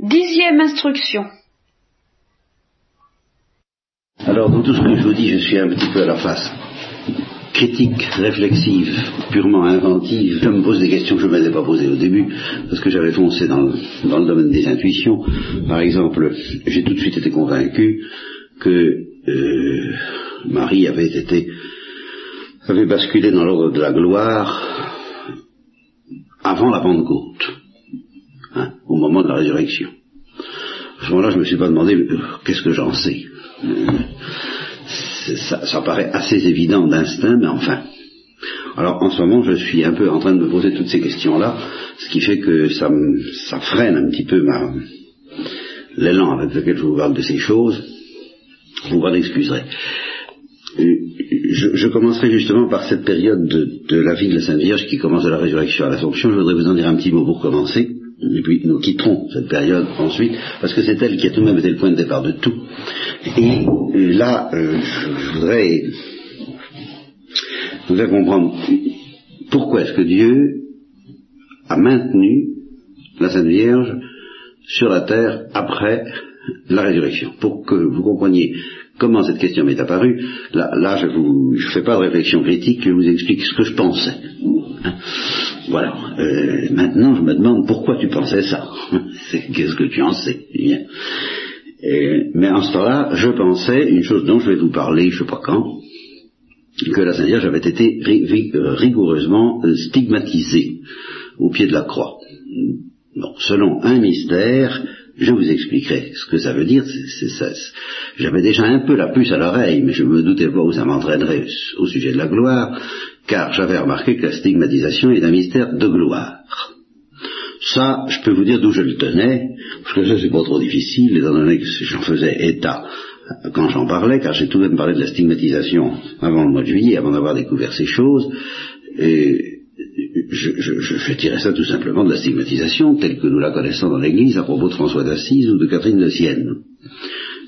Dixième instruction. Alors, dans tout ce que je vous dis, je suis un petit peu à la face critique, réflexive, purement inventive. Je me pose des questions que je ne m'étais pas posées au début, parce que j'avais foncé dans, le domaine des intuitions. Par exemple, j'ai tout de suite été convaincu que euh, Marie avait été avait basculé dans l'ordre de la gloire avant la Pentecôte, hein, au moment de la résurrection. À ce moment-là, je ne me suis pas demandé euh, qu'est-ce que j'en sais. Euh, ça, ça, paraît assez évident d'instinct, mais enfin. Alors en ce moment, je suis un peu en train de me poser toutes ces questions-là, ce qui fait que ça, ça freine un petit peu ma l'élan avec lequel je vous parle de ces choses. Vous m'en excuserez. Je, je, commencerai justement par cette période de, de, la vie de la Sainte Vierge qui commence de la résurrection à l'Assomption. Je voudrais vous en dire un petit mot pour commencer. Et puis nous quitterons cette période ensuite, parce que c'est elle qui a tout de même été le point de départ de tout. Et là, euh, je, voudrais, je voudrais comprendre pourquoi est-ce que Dieu a maintenu la Sainte Vierge sur la terre après la résurrection. Pour que vous compreniez comment cette question m'est apparue, là, je ne fais pas de réflexion critique, je vous explique ce que je pensais. Hein. voilà. Euh, maintenant, je me demande pourquoi tu pensais ça. Qu'est-ce que tu en sais? Bien. mais en ce temps-là, je pensais une chose dont je vais vous parler, je sais pas quand, que la Sainte Vierge avait été rigoureusement euh, stigmatisée au pied de la croix. Bon, selon un mystère, je vous expliquerai ce que ça veut dire. J'avais déjà un peu la puce à l'oreille, mais je me doutais pas où ça m'entraînerait au sujet de la gloire, car j'avais remarqué que la stigmatisation est un mystère de gloire. Ça, je peux vous dire d'où je le tenais, parce que ça c'est pas trop difficile, étant donné que j'en faisais état quand j'en parlais, car j'ai tout de même parlé de la stigmatisation avant le mois de juillet, avant d'avoir découvert ces choses, et je, je, je, ça tout simplement de la stigmatisation telle que nous la connaissons dans l'Église à propos de François d'Assise ou de Catherine de Sienne.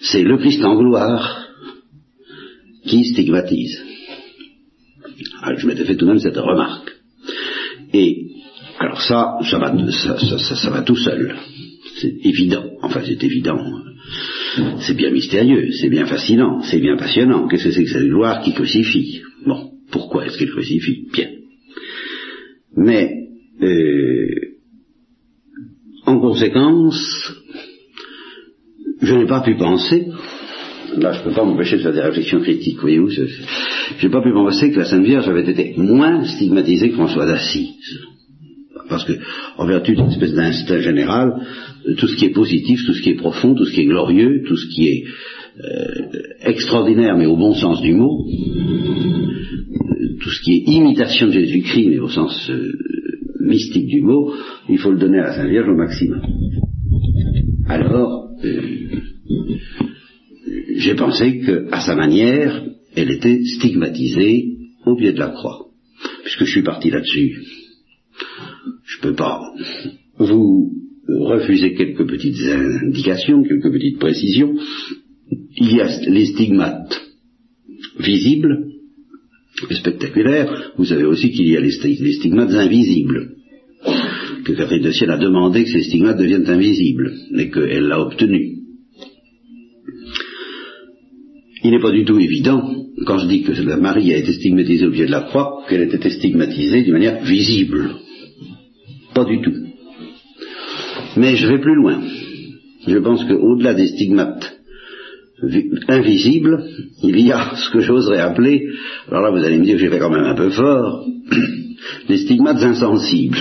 C'est le Christ en gloire qui stigmatise. Ah, je m'étais fait tout de même cette remarque. Et alors ça, ça va, ça, ça, ça va tout seul. C'est évident. Enfin, c'est évident. C'est bien mystérieux, c'est bien fascinant, c'est bien passionnant. Qu'est-ce que c'est que cette gloire qui crucifie? Bon, pourquoi est-ce qu'elle crucifie? Bien. Mais, euh, en conséquence, je n'ai pas pu penser, là je ne peux pas m'empêcher de faire des réflexions critiques, voyez-vous, je n'ai pas pu penser que la Sainte Vierge avait été moins stigmatisée que François d'Assise. Parce que, en vertu d'une espèce d'instinct général, tout ce qui est positif, tout ce qui est profond, tout ce qui est glorieux, tout ce qui est extraordinaire, mais au bon sens du mot, tout ce qui est imitation de Jésus-Christ, mais au sens euh, mystique du mot, il faut le donner à la Sainte Vierge au maximum. Alors, euh, j'ai pensé qu'à sa manière, elle était stigmatisée au pied de la croix. Puisque je suis parti là-dessus, je ne peux pas vous refuser quelques petites indications, quelques petites précisions. Il y a les stigmates visibles, spectaculaire, vous savez aussi qu'il y a les, stigmates invisibles, que Catherine de Sienne a demandé que ces stigmates deviennent invisibles, et qu'elle l'a obtenu. Il n'est pas du tout évident, quand je dis que la Marie a été stigmatisée au pied de la croix, qu'elle ait été stigmatisée d'une manière visible. Pas du tout. Mais je vais plus loin. Je pense qu'au-delà des stigmates invisible, il y a ce que j'oserais appeler, alors là vous allez me dire que j'ai fait quand même un peu fort, les stigmates insensibles.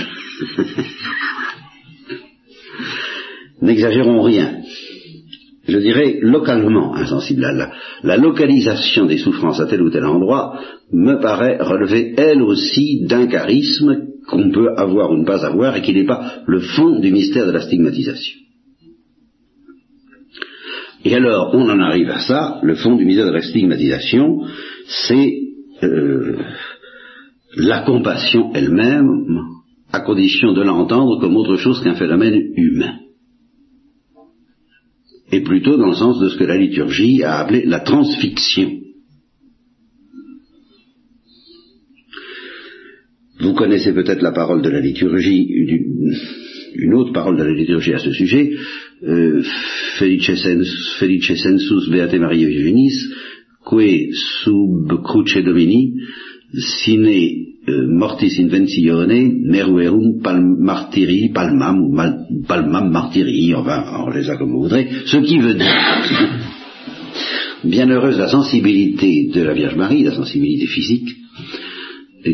N'exagérons rien. Je dirais localement insensible. La, la, localisation des souffrances à tel ou tel endroit me paraît relever elle aussi d'un charisme qu'on peut avoir ou ne pas avoir et qui n'est pas le fond du mystère de la stigmatisation. Et alors, on en arrive à ça, le fond du mystère de la stigmatisation, c'est euh, la compassion elle-même, à condition de l'entendre comme autre chose qu'un phénomène humain. Et plutôt dans le sens de ce que la liturgie a appelé la transfixion. Vous connaissez peut-être la parole de la liturgie une autre parole de la liturgie à ce sujet, Felice, sensus beate Maria Virginis, que sub cruce domini, sine euh, mortis inventione, meruerum martyri, palmam, palmam martyri, enfin, on ça comme vous voudrez, ce qui veut dire, bienheureuse la sensibilité de la Vierge Marie, la sensibilité physique,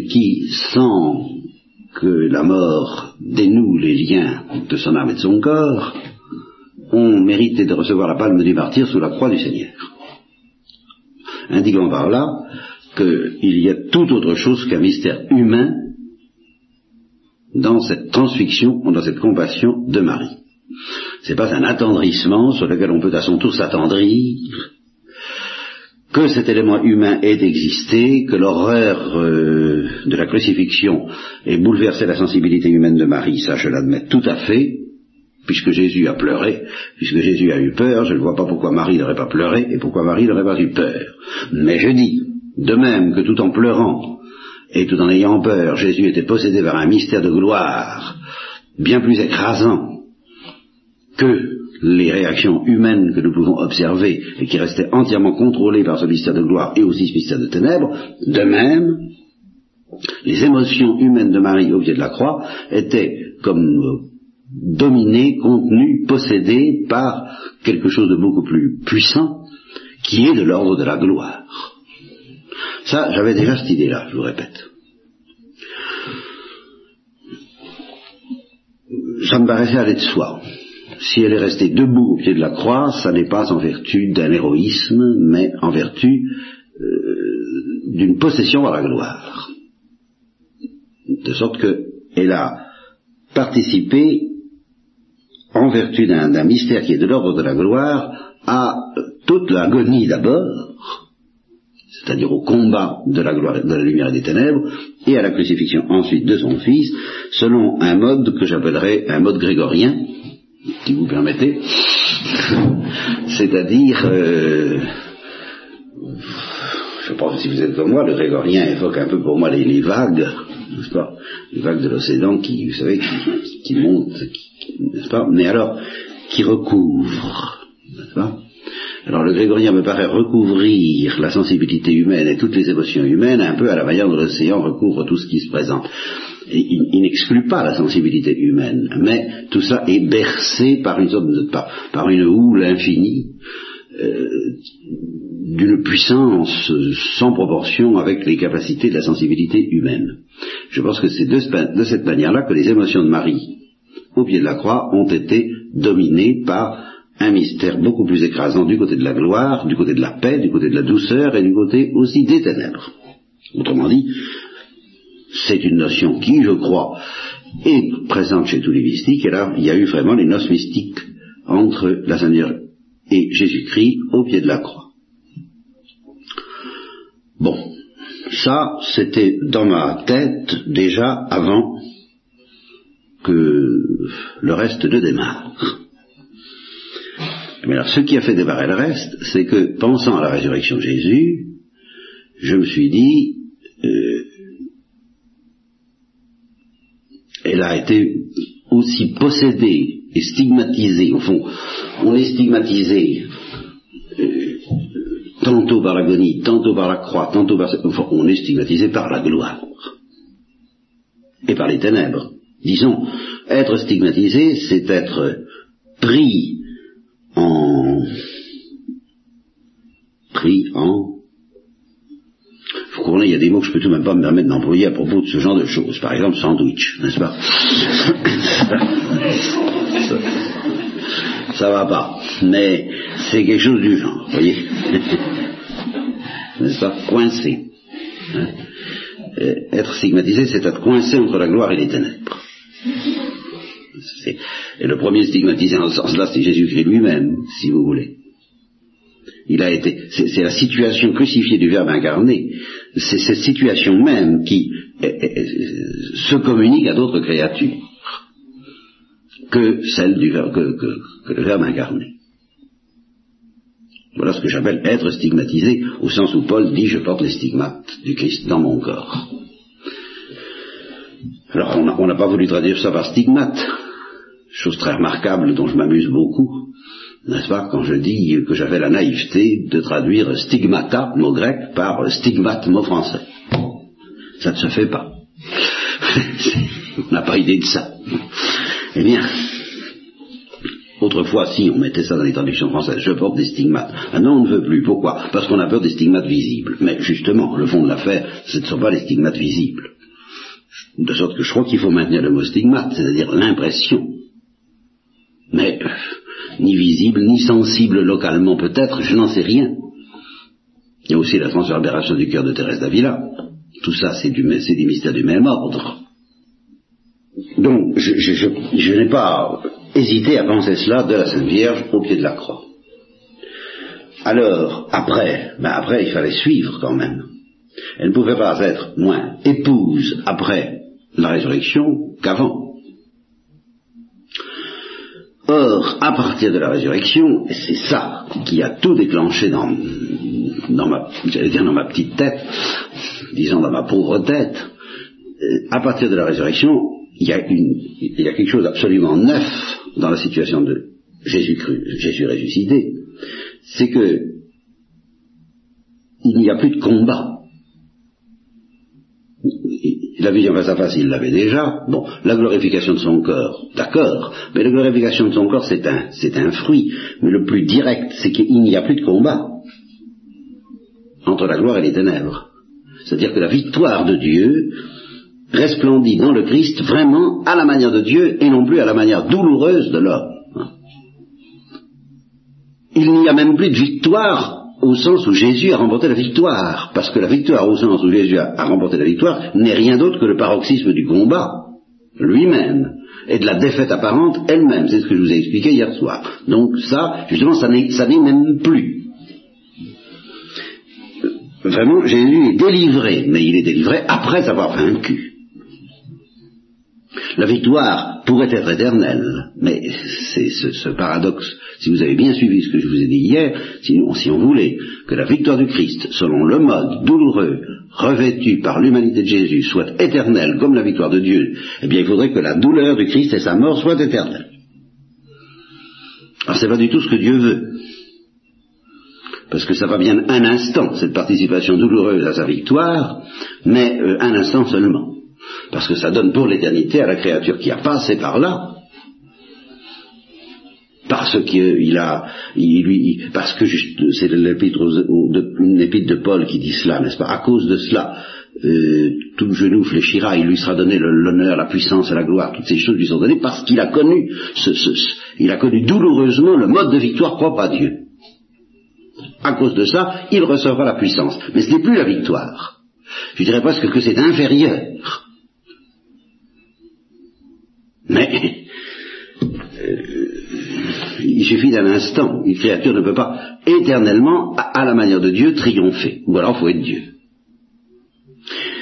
qui, sans que la mort dénoue les liens de son âme et de son corps, ont mérité de recevoir la palme du martyr sous la croix du Seigneur. Indiquons par là qu'il y a tout autre chose qu'un mystère humain dans cette transfixion, dans cette compassion de Marie. Ce n'est pas un attendrissement sur lequel on peut à son tour s'attendrir, que cet élément humain ait existé, que l'horreur euh, de la crucifixion ait bouleversé la sensibilité humaine de Marie, ça je l'admets tout à fait, puisque Jésus a pleuré, puisque Jésus a eu peur, je ne vois pas pourquoi Marie n'aurait pas pleuré et pourquoi Marie n'aurait pas eu peur. Mais je dis, de même que tout en pleurant et tout en ayant peur, Jésus était possédé par un mystère de gloire bien plus écrasant que les réactions humaines que nous pouvons observer et qui restaient entièrement contrôlées par ce mystère de gloire et aussi ce mystère de ténèbres, de même, les émotions humaines de Marie au pied de la croix étaient comme dominées, contenues, possédées par quelque chose de beaucoup plus puissant qui est de l'ordre de la gloire. Ça, j'avais déjà cette idée-là, je vous répète. Ça me paraissait aller de soi si elle est restée debout au pied de la croix, ça n'est pas en vertu d'un héroïsme, mais en vertu euh, d'une possession à la gloire. De sorte qu'elle a participé, en vertu d'un mystère qui est de l'ordre de la gloire, à toute l'agonie d'abord, c'est-à-dire au combat de la gloire, de la lumière et des ténèbres, et à la crucifixion ensuite de son Fils, selon un mode que j'appellerais un mode grégorien, si vous permettez, c'est-à-dire, euh, je pense si vous êtes comme moi, le grégorien évoque un peu pour moi les, vagues, n'est-ce pas Les vagues de l'océan qui, vous savez, qui, montent, n'est-ce pas Mais alors, qui recouvrent, n'est-ce pas. Alors le grégorien me paraît recouvrir la sensibilité humaine et toutes les émotions humaines un peu à la manière dont l'océan recouvre tout ce qui se présente. Il, n'exclut pas la sensibilité humaine, mais tout ça est bercé par une sorte de, par, une houle infinie, euh, d'une puissance sans proportion avec les capacités de la sensibilité humaine. Je pense que c'est de, cette manière-là que les émotions de Marie, au pied de la croix, ont été dominées par un mystère beaucoup plus écrasant du côté de la gloire, du côté de la paix, du côté de la douceur et du côté aussi des ténèbres. Autrement dit, c'est une notion qui, je crois, est présente chez tous les mystiques, et là, il y a eu vraiment les noces mystiques entre la Sainte et Jésus-Christ au pied de la croix. Bon, ça, c'était dans ma tête déjà avant que le reste ne démarre. Mais alors, ce qui a fait démarrer le reste, c'est que, pensant à la résurrection de Jésus, je me suis dit, euh, elle a été aussi possédée et stigmatisée, au fond, on est stigmatisé euh, tantôt par l'agonie, tantôt par la croix, tantôt par... Enfin, on est stigmatisé par la gloire et par les ténèbres. Disons, être stigmatisé, c'est être pris en... pris en il y a des mots que je peux tout même pas me permettre d'employer à propos de ce genre de choses. Par exemple, sandwich, n'est-ce pas? Ça, va pas. Mais c'est quelque chose du genre, vous voyez? N'est-ce pas? Coincé. Hein? Être stigmatisé, c'est être coincé entre la gloire et les ténèbres. Et le premier stigmatisé en ce sens-là, c'est Jésus-Christ lui-même, si vous voulez. Il a été, c'est la situation crucifiée du Verbe incarné, c'est cette situation même qui se communique à d'autres créatures que celle du que, le Verbe incarné. Voilà ce que j'appelle être stigmatisé, au sens où Paul dit je porte les stigmates du Christ dans mon corps. Alors on n'a pas voulu traduire ça par stigmate, chose très remarquable dont je m'amuse beaucoup, n'est-ce pas, quand je dis que j'avais la naïveté de traduire stigmata, mot grec, par stigmate, mot français. Ça ne se fait pas. on n'a pas idée de ça. Eh bien, autrefois, si on mettait ça dans les traductions françaises, je porte des stigmates. Maintenant, on ne veut plus. Pourquoi? Parce qu'on a peur des stigmates visibles. Mais justement, le fond de l'affaire, ce ne sont pas les stigmates visibles. De sorte que je crois qu'il faut maintenir le mot stigmate, c'est-à-dire l'impression. Mais ni visible, ni sensible localement peut-être, je n'en sais rien. Il y a aussi la transverbération du cœur de Thérèse d'Avila. Tout ça, c'est des mystères du même ordre. Donc, je, n'ai pas hésité à penser cela de la Sainte Vierge au pied de la croix. Alors, après, ben après, il fallait suivre quand même. Elle ne pouvait pas être moins épouse après la résurrection qu'avant. Or, à partir de la résurrection, et c'est ça qui a tout déclenché dans, dans ma, dire dans ma petite tête, disons dans ma pauvre tête, euh, à partir de la résurrection, il y a, une, il y a quelque chose d'absolument neuf dans la situation de Jésus Jésus ressuscité, c'est que il n'y a plus de combat la vision face à face, il l'avait déjà. Bon, la glorification de son corps, d'accord, mais la glorification de son corps, c'est un, c'est un fruit. Mais le plus direct, c'est qu'il n'y a plus de combat entre la gloire et les ténèbres. C'est-à-dire que la victoire de Dieu resplendit dans le Christ vraiment à la manière de Dieu et non plus à la manière douloureuse de l'homme. Il n'y a même plus de victoire au sens où Jésus a remporté la victoire, parce que la victoire au sens où Jésus a, remporté la victoire n'est rien d'autre que le paroxysme du combat lui-même et de la défaite apparente elle-même. C'est ce que je vous ai expliqué hier soir. Donc ça, justement, ça n'est même plus. Vraiment, Jésus est délivré, mais il est délivré après avoir vaincu. La victoire pourrait être éternelle, mais c'est ce, paradoxe. Si vous avez bien suivi ce que je vous ai dit hier, si on voulait que la victoire du Christ, selon le mode douloureux, revêtu par l'humanité de Jésus, soit éternelle comme la victoire de Dieu, eh bien il faudrait que la douleur du Christ et sa mort soient éternelles. Alors c'est pas du tout ce que Dieu veut. Parce que ça va bien un instant, cette participation douloureuse à sa victoire, mais euh, un instant seulement parce que ça donne pour l'éternité à la créature qui a passé par là, parce qu'il a, il, lui, parce que c'est l'épître de Paul qui dit cela, n'est-ce pas? À cause de cela, euh, tout genou fléchira, il lui sera donné l'honneur, la puissance et la gloire, toutes ces choses lui sont données parce qu'il a connu, ce, il a connu douloureusement le mode de victoire propre à Dieu. À cause de ça, il recevra la puissance. Mais ce n'est plus la victoire. Je dirais presque que c'est inférieur. Mais euh, il suffit d'un instant. Une créature ne peut pas éternellement, à, la manière de Dieu, triompher. Ou alors il faut être Dieu.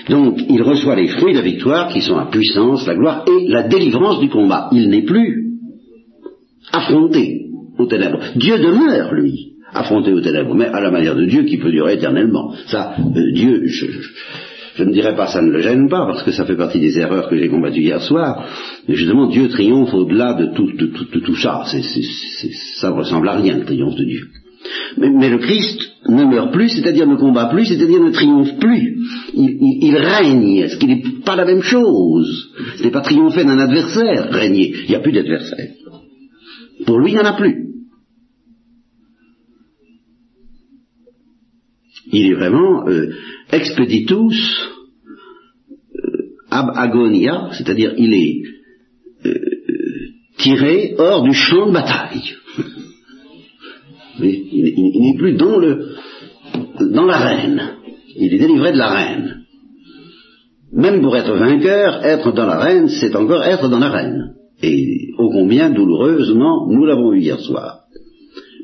Donc il reçoit les fruits de la victoire qui sont la puissance, la gloire et la délivrance du combat. Il n'est plus affronté aux ténèbres. Dieu demeure, lui, affronté aux ténèbres, mais à la manière de Dieu qui peut durer éternellement. Ça, euh, Dieu, je, je ne dirais pas ça ne le gêne pas, parce que ça fait partie des erreurs que j'ai combattues hier soir, mais justement Dieu triomphe au-delà de tout, de, tout ça. ça ne ressemble à rien, le triomphe de Dieu. Mais, le Christ ne meurt plus, c'est-à-dire ne combat plus, c'est-à-dire ne triomphe plus. Il, règne, ce qui n'est pas la même chose? Ce n'est pas triompher d'un adversaire, régner. Il n'y a plus d'adversaire. Pour lui, il n'y en a plus. Il est vraiment euh, expeditus euh, ab agonia, c'est-à-dire il est euh, tiré hors du champ de bataille. il, n'est plus dans le dans l'arène. Il est délivré de l'arène. Même pour être vainqueur, être dans l'arène, c'est encore être dans l'arène. Et ô combien douloureusement, nous l'avons vu hier soir.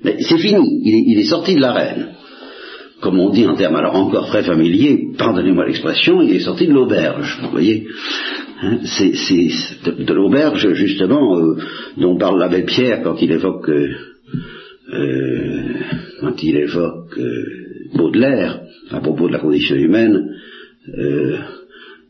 Mais c'est fini, il est sorti de l'arène comme on dit en termes alors encore très familiers, pardonnez-moi l'expression, il est sorti de l'auberge, vous voyez. Hein, c'est de, l'auberge justement euh, dont parle l'abbé Pierre quand il évoque euh, euh, quand il évoque Baudelaire à propos de la condition humaine.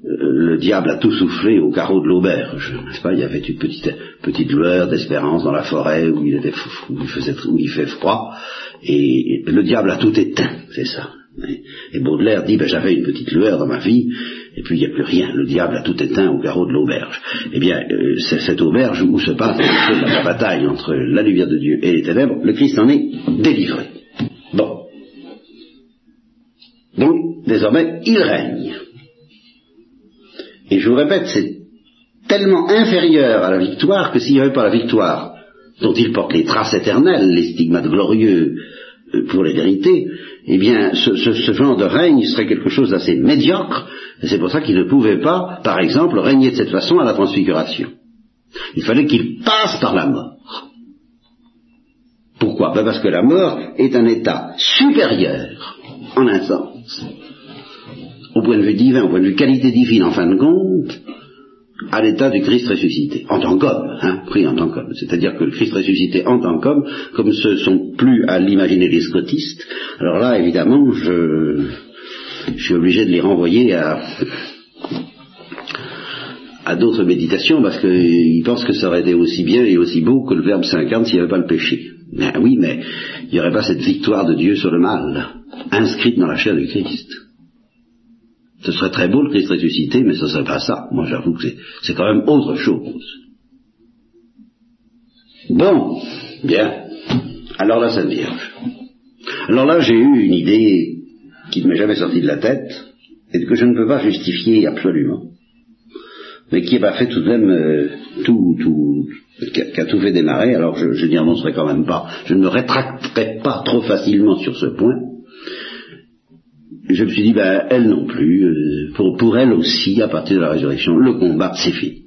Le diable a tout soufflé au carreau de l'auberge, n'est-ce pas? Il y avait une petite, petite lueur d'espérance dans la forêt où il, était, où il, faisait, où il fait froid, et le diable a tout éteint, c'est ça. Et Baudelaire dit, ben, j'avais une petite lueur dans ma vie, et puis il n'y a plus rien. Le diable a tout éteint au carreau de l'auberge. Eh bien, euh, c'est cette auberge où se passe la bataille entre la lumière de Dieu et les ténèbres. Le Christ en est délivré. Bon. Donc, désormais, il règne. Et je vous répète, c'est tellement inférieur à la victoire que s'il n'y avait pas la victoire dont il porte les traces éternelles, les stigmates glorieux euh, pour les vérités, eh bien, ce, genre de règne serait quelque chose d'assez médiocre, et c'est pour ça qu'il ne pouvait pas, par exemple, régner de cette façon à la transfiguration. Il fallait qu'il passe par la mort. Pourquoi? Ben Parce que la mort est un état supérieur, en un sens, au point de vue divin, au point de vue qualité divine, en fin de compte, à l'état du Christ ressuscité, en tant qu'homme, hein, pris en tant qu'homme. C'est-à-dire que le Christ ressuscité en tant qu'homme, comme ce sont plus à l'imaginer les scotistes, alors là, évidemment, je, je suis obligé de les renvoyer à, à d'autres méditations parce qu'ils pensent que ça aurait été aussi bien et aussi beau que le Verbe s'incarne s'il n'y avait pas le péché. Mais oui, mais il n'y aurait pas cette victoire de Dieu sur le mal, inscrite dans la chair du Christ. Ce serait très beau le Christ ressuscité, mais ce serait pas ça. Moi j'avoue que c'est quand même autre chose. Bon, bien. Alors la Sainte Vierge. Alors là j'ai eu une idée qui ne m'est jamais sortie de la tête, et que je ne peux pas justifier absolument, mais qui a fait tout de même euh, tout, tout, qui a, tout fait démarrer, alors je, je n'y annoncerai quand même pas, je ne me rétracterai pas trop facilement sur ce point, je me suis dit, ben, elle non plus, euh, pour, pour elle aussi, à partir de la résurrection, le combat, c'est fini.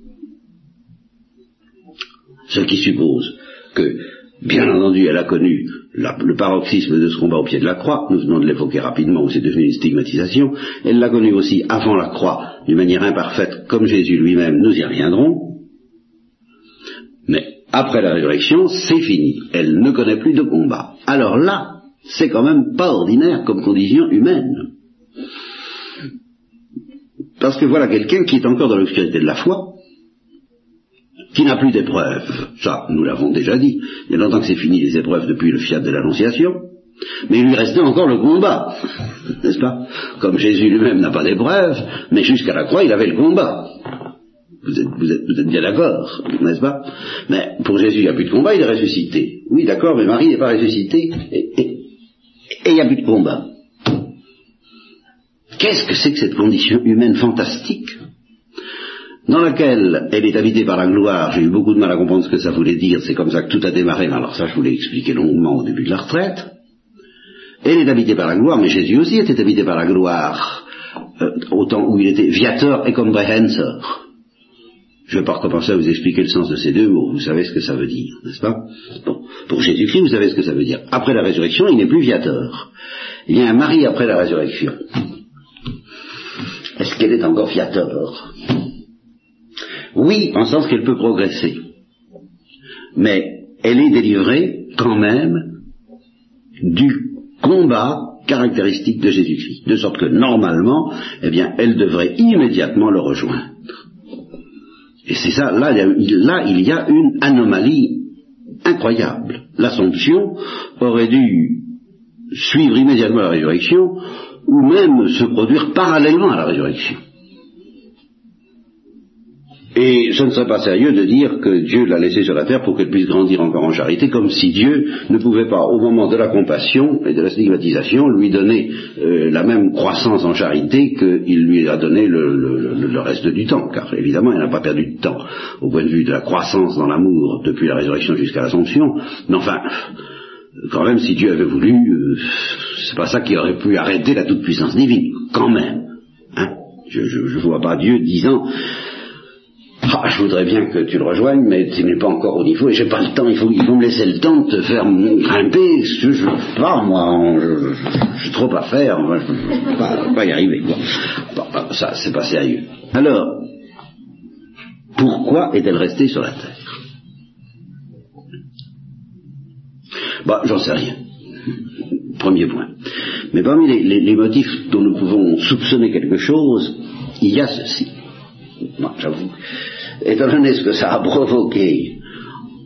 Ce qui suppose que, bien entendu, elle a connu le paroxysme de ce combat au pied de la croix, nous venons de l'évoquer rapidement, où c'est devenu une stigmatisation, elle l'a connu aussi avant la croix, d'une manière imparfaite, comme Jésus lui-même, nous y reviendrons, mais après la résurrection, c'est fini, elle ne connaît plus de combat. Alors là, c'est quand même pas ordinaire comme condition humaine. Parce que voilà quelqu'un qui est encore dans l'obscurité de la foi, qui n'a plus d'épreuves. Ça, nous l'avons déjà dit. Il y a longtemps que c'est fini les épreuves depuis le fiat de l'Annonciation. Mais il lui restait encore le combat, n'est-ce pas? Comme Jésus lui-même n'a pas d'épreuves, mais jusqu'à la croix, il avait le combat. Vous êtes, vous êtes, bien d'accord, n'est-ce pas? Mais pour Jésus, il n'y a plus de combat, il est ressuscité. Oui, d'accord, mais Marie n'est pas ressuscitée, et il n'y a plus de combat. Qu'est-ce que c'est que cette condition humaine fantastique dans laquelle elle est habitée par la gloire, j'ai eu beaucoup de mal à comprendre ce que ça voulait dire, c'est comme ça que tout a démarré, mais alors ça je vous l'ai expliqué longuement au début de la retraite. Elle est habitée par la gloire, mais Jésus aussi était habité par la gloire, euh, au temps où il était viateur et comprehensor. Je ne vais pas recommencer à vous expliquer le sens de ces deux mots, vous savez ce que ça veut dire, n'est-ce pas? Bon. Pour Jésus-Christ, vous savez ce que ça veut dire. Après la résurrection, il n'est plus viateur. Il y a un mari après la résurrection. Est-ce qu'elle est encore fiateur? Oui, en sens qu'elle peut progresser. Mais elle est délivrée quand même du combat caractéristique de Jésus-Christ. De sorte que normalement, eh bien, elle devrait immédiatement le rejoindre. Et c'est ça, là, là, il y a une anomalie incroyable. L'Assomption aurait dû suivre immédiatement la résurrection, ou même se produire parallèlement à la résurrection. Et ce ne serait pas sérieux de dire que Dieu l'a laissé sur la terre pour qu'elle puisse grandir encore en charité, comme si Dieu ne pouvait pas, au moment de la compassion et de la stigmatisation, lui donner euh, la même croissance en charité qu'il lui a donné le, reste du temps. Car évidemment, il n'a pas perdu de temps au point de vue de la croissance dans l'amour depuis la résurrection jusqu'à l'assomption. Mais enfin, quand même, si Dieu avait voulu, euh, c'est pas ça qui aurait pu arrêter la toute-puissance divine, quand même. Hein? Je ne vois pas Dieu disant ah, je voudrais bien que tu le rejoignes, mais tu n'es pas encore au niveau et j'ai pas le temps, il faut, il faut me laisser le temps de te faire grimper, je, je pas, moi, j'ai trop à faire, moi, je ne pas, pas, y arriver. Bon, ça, c'est pas sérieux. Alors, pourquoi est-elle restée sur la terre? Bah, j'en sais rien. Premier point. Mais parmi les, motifs dont nous pouvons soupçonner quelque chose, il y a ceci. J'avoue, étant donné ce que ça a provoqué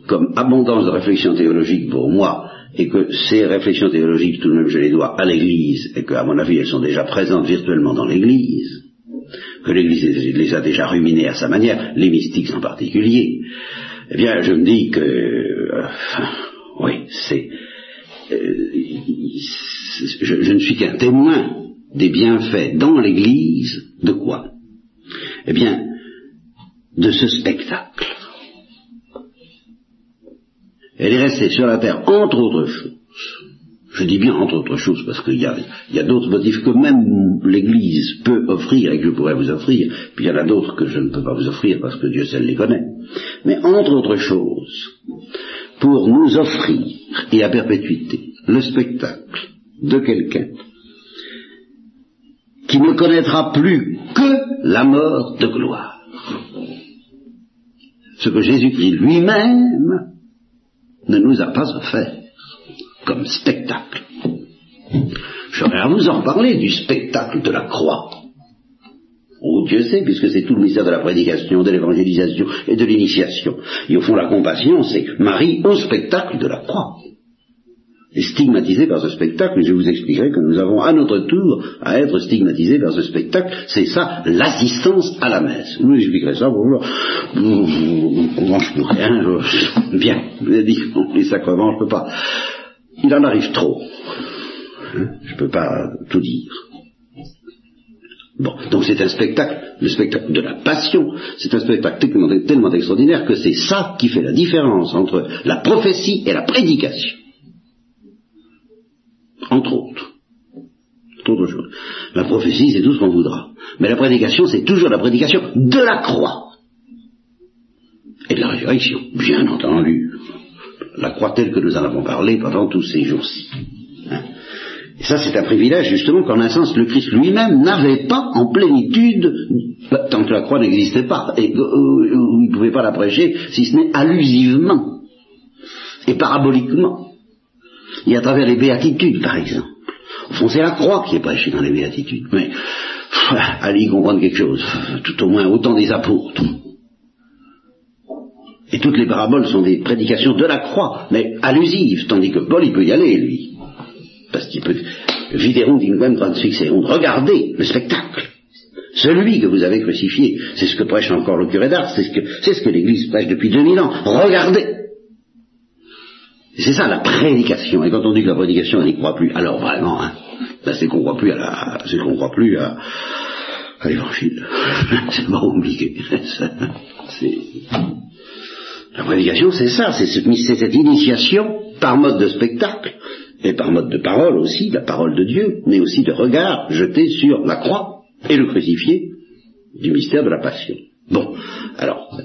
comme abondance de réflexions théologiques pour moi, et que ces réflexions théologiques, tout de même, je les dois à l'Église, et qu'à mon avis, elles sont déjà présentes virtuellement dans l'Église, que l'Église les a déjà ruminées à sa manière, les mystiques en particulier, eh bien, je me dis que, euh, oui, c'est, euh, je, ne suis qu'un témoin des bienfaits dans l'Église de quoi? Eh bien, de ce spectacle. Elle est restée sur la terre, entre autres choses. Je dis bien entre autres choses parce qu'il y a, a d'autres motifs que même l'Église peut offrir et que je pourrais vous offrir, puis il y en a d'autres que je ne peux pas vous offrir parce que Dieu seul les connaît. Mais entre autres choses, pour nous offrir, et à perpétuité, le spectacle de quelqu'un qui ne connaîtra plus que la mort de gloire. Ce que Jésus-Christ lui-même ne nous a pas offert comme spectacle. J'aurais à vous en parler du spectacle de la croix. Oh Dieu sait, puisque c'est tout le mystère de la prédication, de l'évangélisation et de l'initiation. Et au fond, la compassion, c'est Marie au spectacle de la croix. Et stigmatisé par ce spectacle, je vous expliquerai que nous avons à notre tour à être stigmatisés par ce spectacle. C'est ça, l'assistance à la messe. Je vous expliquerai ça. Bon, je rien. Bien, vous avez dit, les sacrements, je peux pas. Il en arrive trop. Hein, je peux pas tout dire. Bon, donc c'est un spectacle, le spectacle de la passion, c'est un spectacle tellement, tellement extraordinaire que c'est ça qui fait la différence entre la prophétie et la prédication. Entre autres. Autre chose. La prophétie, c'est tout ce qu'on voudra. Mais la prédication, c'est toujours la prédication de la croix. Et de la résurrection, bien entendu. La croix telle que nous en avons parlé pendant tous ces jours-ci. Et ça, c'est un privilège, justement, qu'en un sens, le Christ lui-même n'avait pas en plénitude, tant que la croix n'existait pas, et euh, il ne pouvait pas la prêcher, si ce n'est allusivement et paraboliquement. Et à travers les béatitudes, par exemple. Au fond, c'est la croix qui est prêchée dans les béatitudes. Mais, allez y comprendre quelque chose. Tout au moins autant des apôtres. Et toutes les paraboles sont des prédications de la croix, mais allusives, tandis que Paul, il peut y aller, lui. Parce qu'il peut... Viderum dinquem transfixerunt. Regardez le spectacle. Celui que vous avez crucifié, c'est ce que prêche encore le curé d'Ars, c'est ce que, ce que l'Église prêche depuis 2000 ans. Regardez. C'est ça la prédication. Et quand on dit que la prédication, on n'y croit plus, alors vraiment, hein, ben, c'est qu'on croit plus à la, c'est qu'on croit plus à, l'évangile. c'est compliqué. c'est, la prédication, c'est ça, c'est cette initiation par mode de spectacle et par mode de parole aussi, la parole de Dieu, mais aussi de regard jeté sur la croix et le crucifié du mystère de la passion. Bon, alors,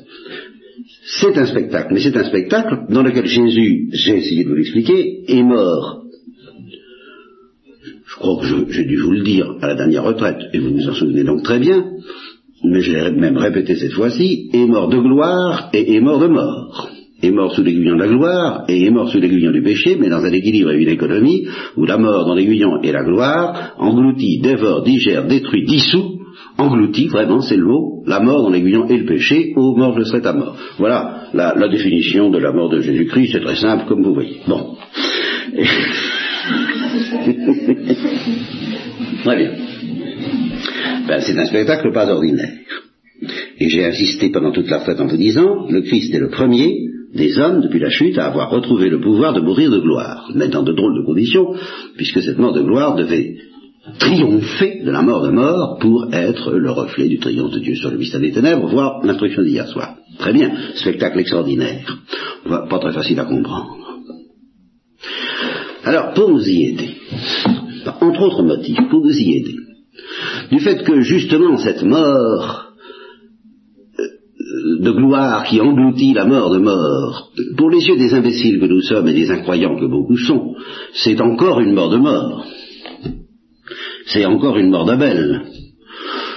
c'est un spectacle, mais c'est un spectacle dans lequel Jésus, j'ai essayé de vous l'expliquer, est mort. Je crois que j'ai dû vous le dire à la dernière retraite, et vous vous en souvenez donc très bien, mais je l'ai même répété cette fois-ci, est mort de gloire et est mort de mort est mort sous l'aiguillon de la gloire et est mort sous l'aiguillon du péché, mais dans un équilibre et une économie où la mort dans l'aiguillon et la gloire engloutit, dévore, digère, détruit, dissout, engloutit, vraiment c'est le mot, la mort dans l'aiguillon et le péché, ô mort je serai ta mort. Voilà la, la définition de la mort de Jésus-Christ, c'est très simple comme vous voyez. Bon. très bien. Ben, c'est un spectacle pas ordinaire. Et j'ai insisté pendant toute la fête en vous disant, le Christ est le premier des hommes, depuis la chute, à avoir retrouvé le pouvoir de mourir de gloire, mais dans de drôles de conditions, puisque cette mort de gloire devait triompher de la mort de mort pour être le reflet du triomphe de Dieu sur le mystère des ténèbres, voire l'instruction d'hier soir. Très bien, spectacle extraordinaire, pas très facile à comprendre. Alors, pour nous y aider, entre autres motifs, pour nous y aider, du fait que justement cette mort de gloire qui engloutit la mort de mort, pour les yeux des imbéciles que nous sommes et des incroyants que beaucoup sont, c'est encore une mort de mort. C'est encore une mort d'Abel.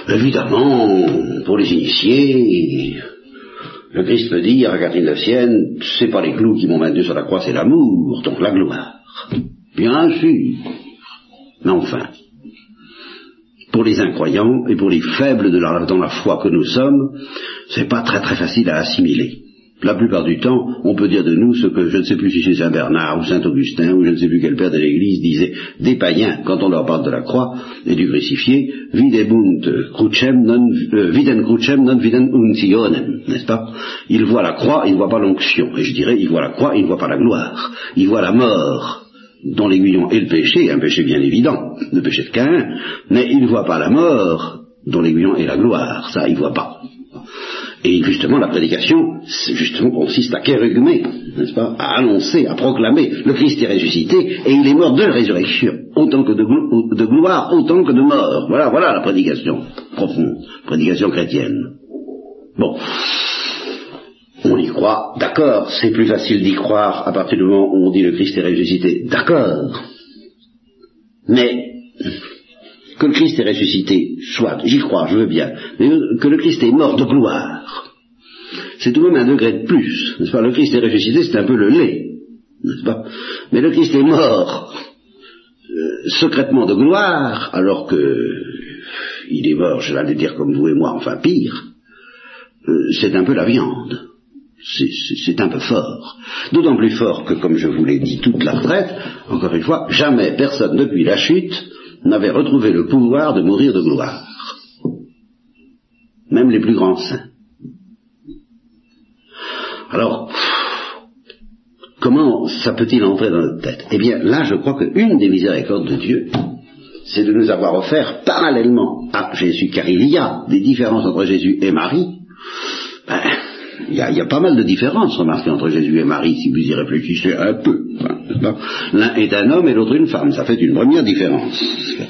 Évidemment, pour les initiés, le Christ peut dire à Catherine de Sienne, c'est pas les clous qui m'ont maintenu sur la croix, c'est l'amour, donc la gloire. Bien sûr. Mais enfin, pour les incroyants et pour les faibles la, dans la foi que nous sommes, c'est pas très très facile à assimiler. La plupart du temps, on peut dire de nous ce que je ne sais plus si c'est Saint Bernard ou Saint Augustin ou je ne sais plus quel père de l'Église disait des païens quand on leur parle de la croix et du crucifié, videbunt crucem non, euh, viden crucem non viden untionem, n'est-ce pas? Ils voient la croix, ils ne voient pas l'onction. Et je dirais, ils voient la croix, ils ne voient pas la gloire. Ils voient la mort dont l'aiguillon est le péché, un péché bien évident, le péché de Cain, mais ils ne voient pas la mort dont l'aiguillon est la gloire. Ça, ils ne voient pas. Et justement, la prédication, justement, consiste à kérugmer, n'est-ce pas, à annoncer, à proclamer, le Christ est ressuscité, et il est mort de résurrection, autant que de, gloire, autant que de mort. Voilà, voilà la prédication profonde, prédication chrétienne. Bon. On y croit, d'accord, c'est plus facile d'y croire à partir du moment où on dit le Christ est ressuscité, d'accord. Mais que le Christ est ressuscité, soit, j'y crois, je veux bien, mais que le Christ est mort de gloire, c'est tout de même un degré de plus, n'est-ce pas? Le Christ est ressuscité, c'est un peu le lait, n'est-ce pas? Mais le Christ est mort euh, secrètement de gloire, alors que il est mort, je l'allais dire comme vous et moi, enfin pire, euh, c'est un peu la viande. C'est un peu fort. D'autant plus fort que, comme je vous l'ai dit toute la retraite, encore une fois, jamais personne depuis la chute n'avait retrouvé le pouvoir de mourir de gloire. Même les plus grands saints. Alors, comment ça peut-il entrer dans notre tête? Eh bien, là, je crois qu'une des miséricordes de Dieu, c'est de nous avoir offert parallèlement à Jésus, car il y a des différences entre Jésus et Marie. Il y, a, pas mal de différences, remarquez, entre Jésus et Marie, si vous y réfléchissez un peu. L'un est un homme et l'autre une femme. Ça fait une première différence,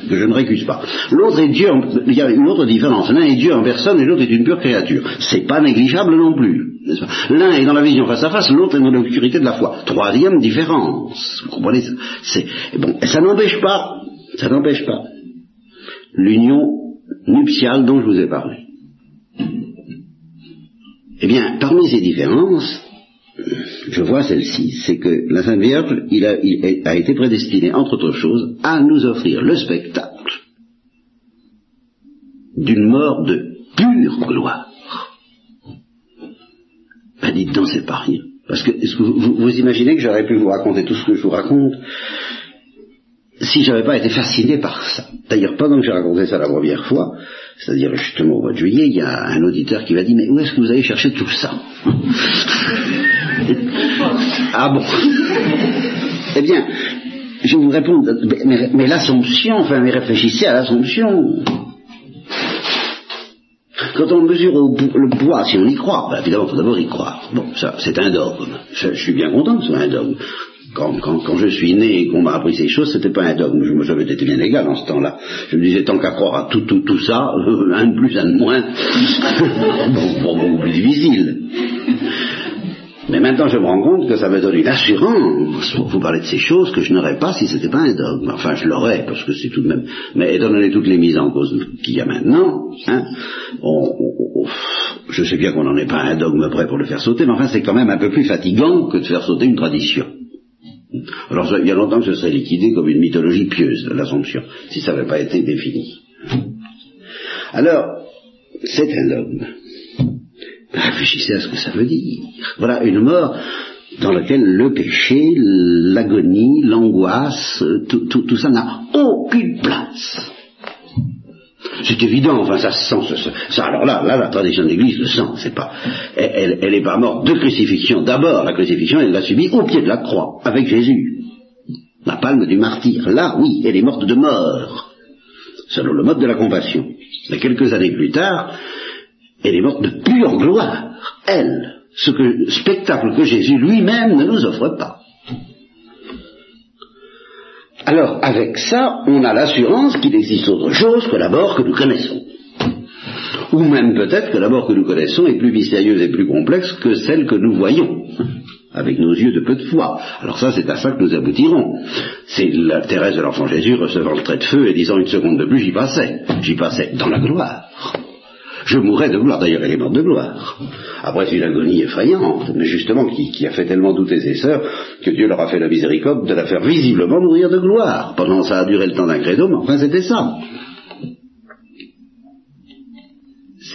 que je ne récuse pas. L'autre est Dieu, il y a une autre différence. L'un est Dieu en personne et l'autre est une pure créature. C'est pas négligeable non plus. L'un est dans la vision face à face, l'autre est dans l'obscurité de la foi. Troisième différence. Vous comprenez ça? Bon, ça n'empêche pas, ça n'empêche pas l'union nuptiale dont je vous ai parlé. Eh bien, parmi ces différences, je vois celle-ci, c'est que la Sainte Vierge il a, été prédestinée, entre autres choses, à nous offrir le spectacle d'une mort de pure gloire. Ben dites donc, c'est pas rien. Parce que, vous, vous, imaginez que j'aurais pu vous raconter tout ce que je vous raconte si j'avais pas été fasciné par ça? D'ailleurs, pendant que j'ai raconté ça la première fois, c'est-à-dire justement au mois de juillet, il y a un auditeur qui m'a dit, mais où est-ce que vous avez cherché tout ça Ah bon Eh bien, je vous réponds, mais, l'Assomption, enfin, mais réfléchissez à l'Assomption. Quand on mesure le poids, si on y croit, ben évidemment, il faut d'abord y croire. Bon, ça, c'est un dogme. Je, je, suis bien content que ce soit un dogme quand, je suis né et qu'on m'a appris ces choses, c'était pas un dogme. Je me j'avais été bien égal en ce temps-là. Je me disais, tant qu'à croire à tout, tout, tout ça, un de plus, un de moins, bon, beaucoup plus difficile. Mais maintenant, je me rends compte que ça me donne une assurance pour vous parler de ces choses que je n'aurais pas si c'était pas un dogme. Enfin, je l'aurais, parce que c'est tout de même... Mais étant donné toutes les mises en cause qu'il y a maintenant, hein, je sais bien qu'on n'en est pas un dogme prêt pour le faire sauter, mais enfin, c'est quand même un peu plus fatigant que de faire sauter une tradition. Alors il y a longtemps que ce serait liquidé comme une mythologie pieuse, l'Assomption, si ça n'avait pas été défini. Alors, c'est un homme. Réfléchissez à ce que ça veut dire. Voilà une mort dans laquelle le péché, l'agonie, l'angoisse, tout ça n'a aucune place. C'est évident, enfin ça se sent, ça, alors là, là, la tradition de l'Église le sent, c'est pas, elle, elle, est pas morte de crucifixion. D'abord, la crucifixion, elle l'a subie au pied de la croix, avec Jésus. La palme du martyr. Là, oui, elle est morte de mort, selon le mode de la compassion. Mais quelques années plus tard, elle est morte de pure gloire. Elle, ce que, spectacle que Jésus lui-même ne nous offre pas. Alors, avec ça, on a l'assurance qu'il existe autre chose que la mort que nous connaissons. Ou même peut-être que la mort que nous connaissons est plus mystérieuse et plus complexe que celle que nous voyons, avec nos yeux de peu de foi. Alors ça, c'est à ça que nous aboutirons. C'est la Thérèse de l'Enfant Jésus recevant le trait de feu et disant une seconde de plus, j'y passais. J'y passais dans la gloire. Je mourrais de gloire, d'ailleurs elle est morte de gloire. Après c'est une agonie effrayante, mais justement qui, a fait tellement douter ses sœurs que Dieu leur a fait la miséricorde de la faire visiblement mourir de gloire. Pendant ça a duré le temps d'un credo, mais enfin c'était ça.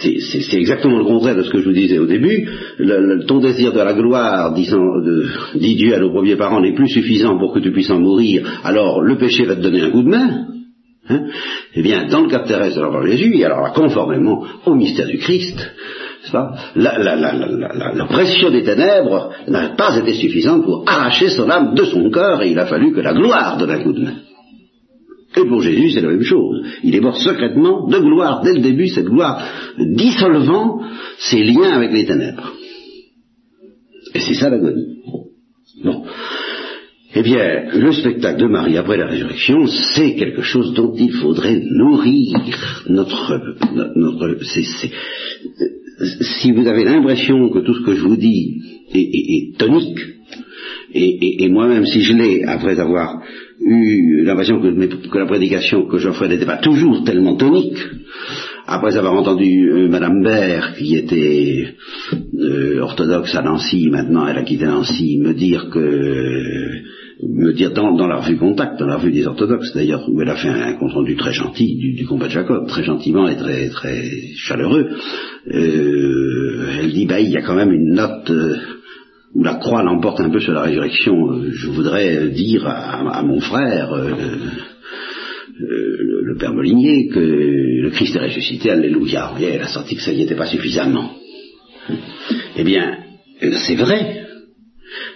c'est exactement le contraire de ce que je vous disais au début. Le, ton désir de la gloire, disant, de, dit Dieu à nos premiers parents, n'est plus suffisant pour que tu puisses en mourir, alors le péché va te donner un coup de main. Hein? Eh bien, dans le cas terrestre de l'enfant Jésus, et alors conformément au mystère du Christ, la, la, la, la, pression des ténèbres n'a pas été suffisante pour arracher son âme de son cœur, et il a fallu que la gloire donne un coup. Et pour Jésus, c'est la même chose. Il est mort secrètement de gloire dès le début, cette gloire dissolvant ses liens avec les ténèbres. Et c'est ça l'agonie. Bon. Eh bien, le spectacle de Marie après la résurrection, c'est quelque chose dont il faudrait nourrir notre... notre si vous avez l'impression que tout ce que je vous dis est, tonique, et, moi-même, si je l'ai, après avoir eu l'impression que, la prédication que j'offrais n'était pas toujours tellement tonique, après avoir entendu euh, Madame Baird, qui était euh, orthodoxe à Nancy, maintenant elle a quitté Nancy, me dire que me dire dans, la revue Contact, dans la revue des orthodoxes d'ailleurs, où elle a fait un compte rendu très gentil du, combat de Jacob, très gentiment et très très chaleureux, euh, elle dit bah il y a quand même une note euh, où la croix l'emporte un peu sur la résurrection. Euh, je voudrais dire à, mon frère, le, père Molinier, que le Christ est ressuscité, alléluia. elle a senti que ça n'y était pas suffisamment. Eh bien, c'est vrai,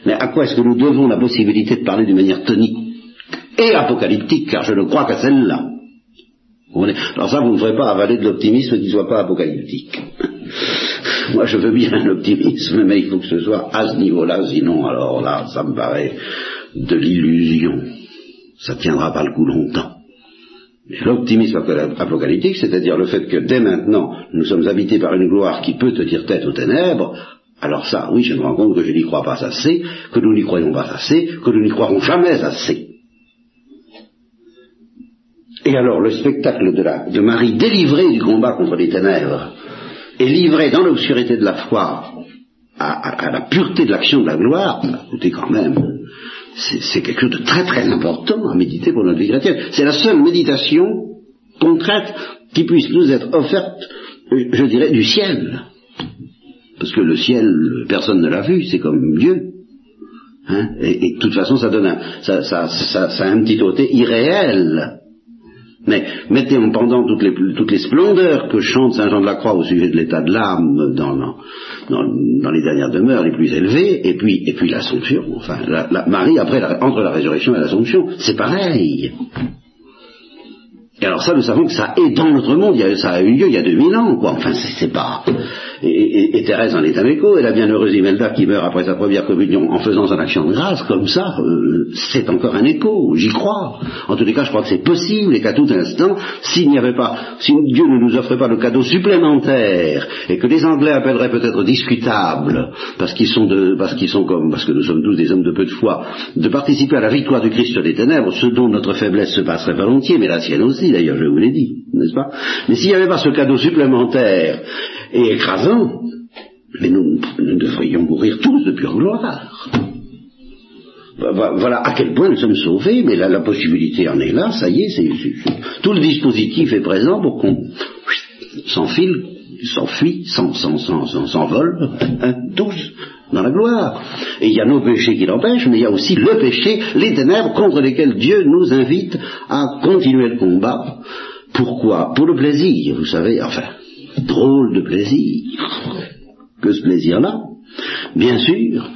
mais à quoi est-ce que nous devons la possibilité de parler d'une manière tonique et apocalyptique, car je ne crois qu'à celle-là? Alors ça, vous ne ferez pas avaler de l'optimisme qui ne soit pas apocalyptique. Moi, je veux bien l'optimisme, mais il faut que ce soit à ce niveau-là, sinon, alors là, ça me paraît de l'illusion. Ça ne tiendra pas le coup longtemps. L'optimisme apocalyptique, c'est-à-dire le fait que dès maintenant, nous sommes habités par une gloire qui peut te dire tête aux ténèbres, alors ça, oui, je me rends compte que je n'y crois pas assez, que nous n'y croyons pas assez, que nous n'y croirons jamais assez. Et alors le spectacle de, Marie délivrée du combat contre les ténèbres et livrée dans l'obscurité de la foi à, la pureté de l'action de la gloire, écoutez quand même, c'est quelque chose de très très important à méditer pour notre vie chrétienne. C'est la seule méditation concrète qui puisse nous être offerte, je dirais, du ciel. Parce que le ciel, personne ne l'a vu, c'est comme Dieu. Hein? Et, de toute façon, ça donne un, ça, ça, ça, a un petit côté irréel. Mais mettez en pendant toutes les, toutes les splendeurs que chante Saint Jean de la Croix au sujet de l'état de l'âme dans, dans, dans, les dernières demeures les plus élevées, et puis, et puis l'Assomption. Enfin, Marie, après, entre la résurrection et l'Assomption, c'est pareil. Et alors ça, nous savons que ça est dans notre monde, ça a eu lieu il y a 2000 ans, quoi. Enfin, c'est pas. Et, Thérèse en est un écho, et la bienheureuse Imelda qui meurt après sa première communion en faisant son action de grâce, comme ça, euh, c'est encore un écho, j'y crois. En tous les cas, je crois que c'est possible, et qu'à tout instant, s'il n'y avait pas, si Dieu ne nous offrait pas le cadeau supplémentaire, et que les Anglais appelleraient peut-être discutable, parce qu'ils sont de, parce qu'ils sont comme, parce que nous sommes tous des hommes de peu de foi, de participer à la victoire du Christ sur les ténèbres, ce dont notre faiblesse se passerait volontiers, mais la sienne aussi, d'ailleurs, je vous l'ai dit, n'est-ce pas? Mais s'il n'y avait pas ce cadeau supplémentaire, et écrasant, mais nous, devrions mourir tous de pure gloire. Voilà à quel point nous sommes sauvés, mais la possibilité en est là, ça y est, c'est, tout le dispositif est présent pour qu'on s'enfile, s'enfuit, s'envole, hein, tous dans la gloire. Et il y a nos péchés qui l'empêchent, mais il y a aussi le péché, les ténèbres contre lesquelles Dieu nous invite à continuer le combat. Pourquoi? Pour le plaisir, vous savez, enfin, drôle de plaisir que ce plaisir-là, bien sûr,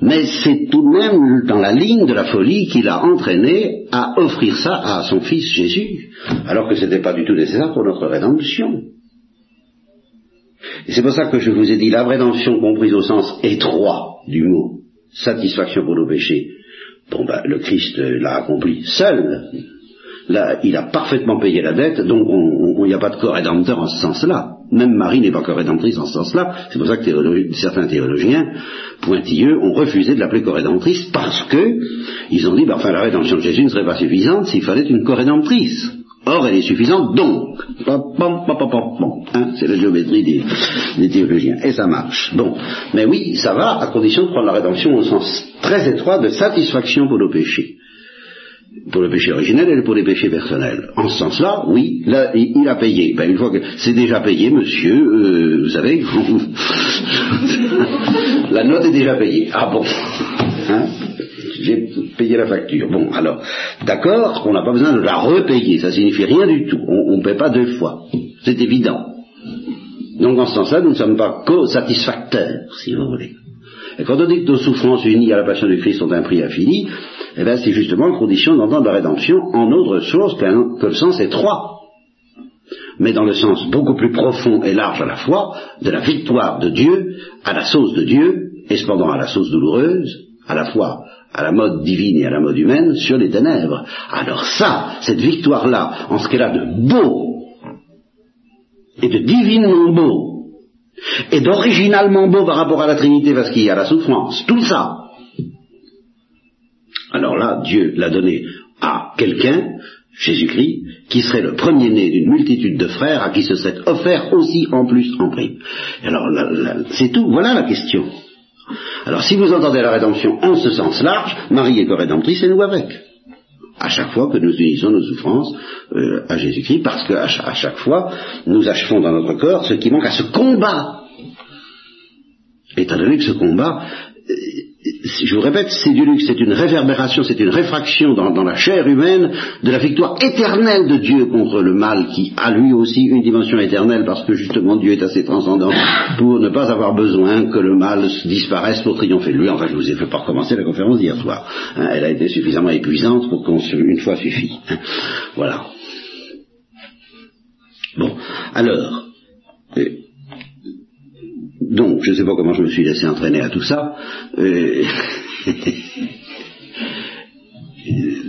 mais c'est tout de même dans la ligne de la folie qu'il a entraîné à offrir ça à son fils Jésus, alors que ce n'était pas du tout nécessaire pour notre rédemption. C'est pour ça que je vous ai dit la rédemption comprise au sens étroit du mot, satisfaction pour nos péchés. Bon ben, le Christ l'a accompli seul. Là, il a parfaitement payé la dette, donc il n'y a pas de corps rédempteur en ce sens-là. Même Marie n'est pas co-rédemptrice en ce sens-là. C'est pour ça que certains théologiens pointilleux ont refusé de l'appeler co-rédemptrice parce que ils ont dit, bah, enfin, la rédemption de Jésus ne serait pas suffisante s'il fallait une co-rédemptrice. Or, elle est suffisante donc. Hein, c'est la géométrie des, théologiens. Et ça marche. Bon. Mais oui, ça va à condition de prendre la rédemption au sens très étroit de satisfaction pour nos péchés. pour le péché originel et pour les péchés personnels. En ce sens-là, oui, il, a payé. Ben, une fois que c'est déjà payé, monsieur, euh, vous savez, la note est déjà payée. Ah bon hein J'ai payé la facture. Bon, alors, d'accord, on n'a pas besoin de la repayer, ça signifie rien du tout. On ne paie pas deux fois. C'est évident. Donc en ce sens-là, nous ne sommes pas co-satisfacteurs, si vous voulez. Et quand on dit que nos souffrances unies à la passion du Christ sont un prix affini, eh bien c'est justement une condition d'entendre la rédemption en autre chose que le sens étroit, mais dans le sens beaucoup plus profond et large à la fois de la victoire de Dieu à la sauce de Dieu, et cependant à la sauce douloureuse, à la fois à la mode divine et à la mode humaine, sur les ténèbres. Alors ça, cette victoire-là, en ce qu'elle a de beau et de divinement beau, et d'originalement beau par rapport à la Trinité parce qu'il y a la souffrance, tout ça. Alors là, Dieu l'a donné à quelqu'un, Jésus-Christ, qui serait le premier-né d'une multitude de frères à qui se serait offert aussi en plus en prime. Alors c'est tout, voilà la question. Alors si vous entendez la rédemption en ce sens large, Marie est co-rédemptrice et nous avec. À chaque fois que nous unissons nos souffrances euh, à Jésus-Christ, parce qu'à à chaque fois, nous achevons dans notre corps ce qui manque à ce combat. Étant donné que ce combat, euh, je vous répète, c'est du luxe, c'est une réverbération, c'est une réfraction dans, la chair humaine de la victoire éternelle de Dieu contre le mal qui a lui aussi une dimension éternelle parce que justement Dieu est assez transcendant pour ne pas avoir besoin que le mal disparaisse pour triompher lui. Enfin, je vous ai fait pas recommencer la conférence d'hier soir. Hein, elle a été suffisamment épuisante pour qu'on une fois suffit. Hein. Voilà. Bon, alors, euh, donc, je ne sais pas comment je me suis laissé entraîner à tout ça. Euh,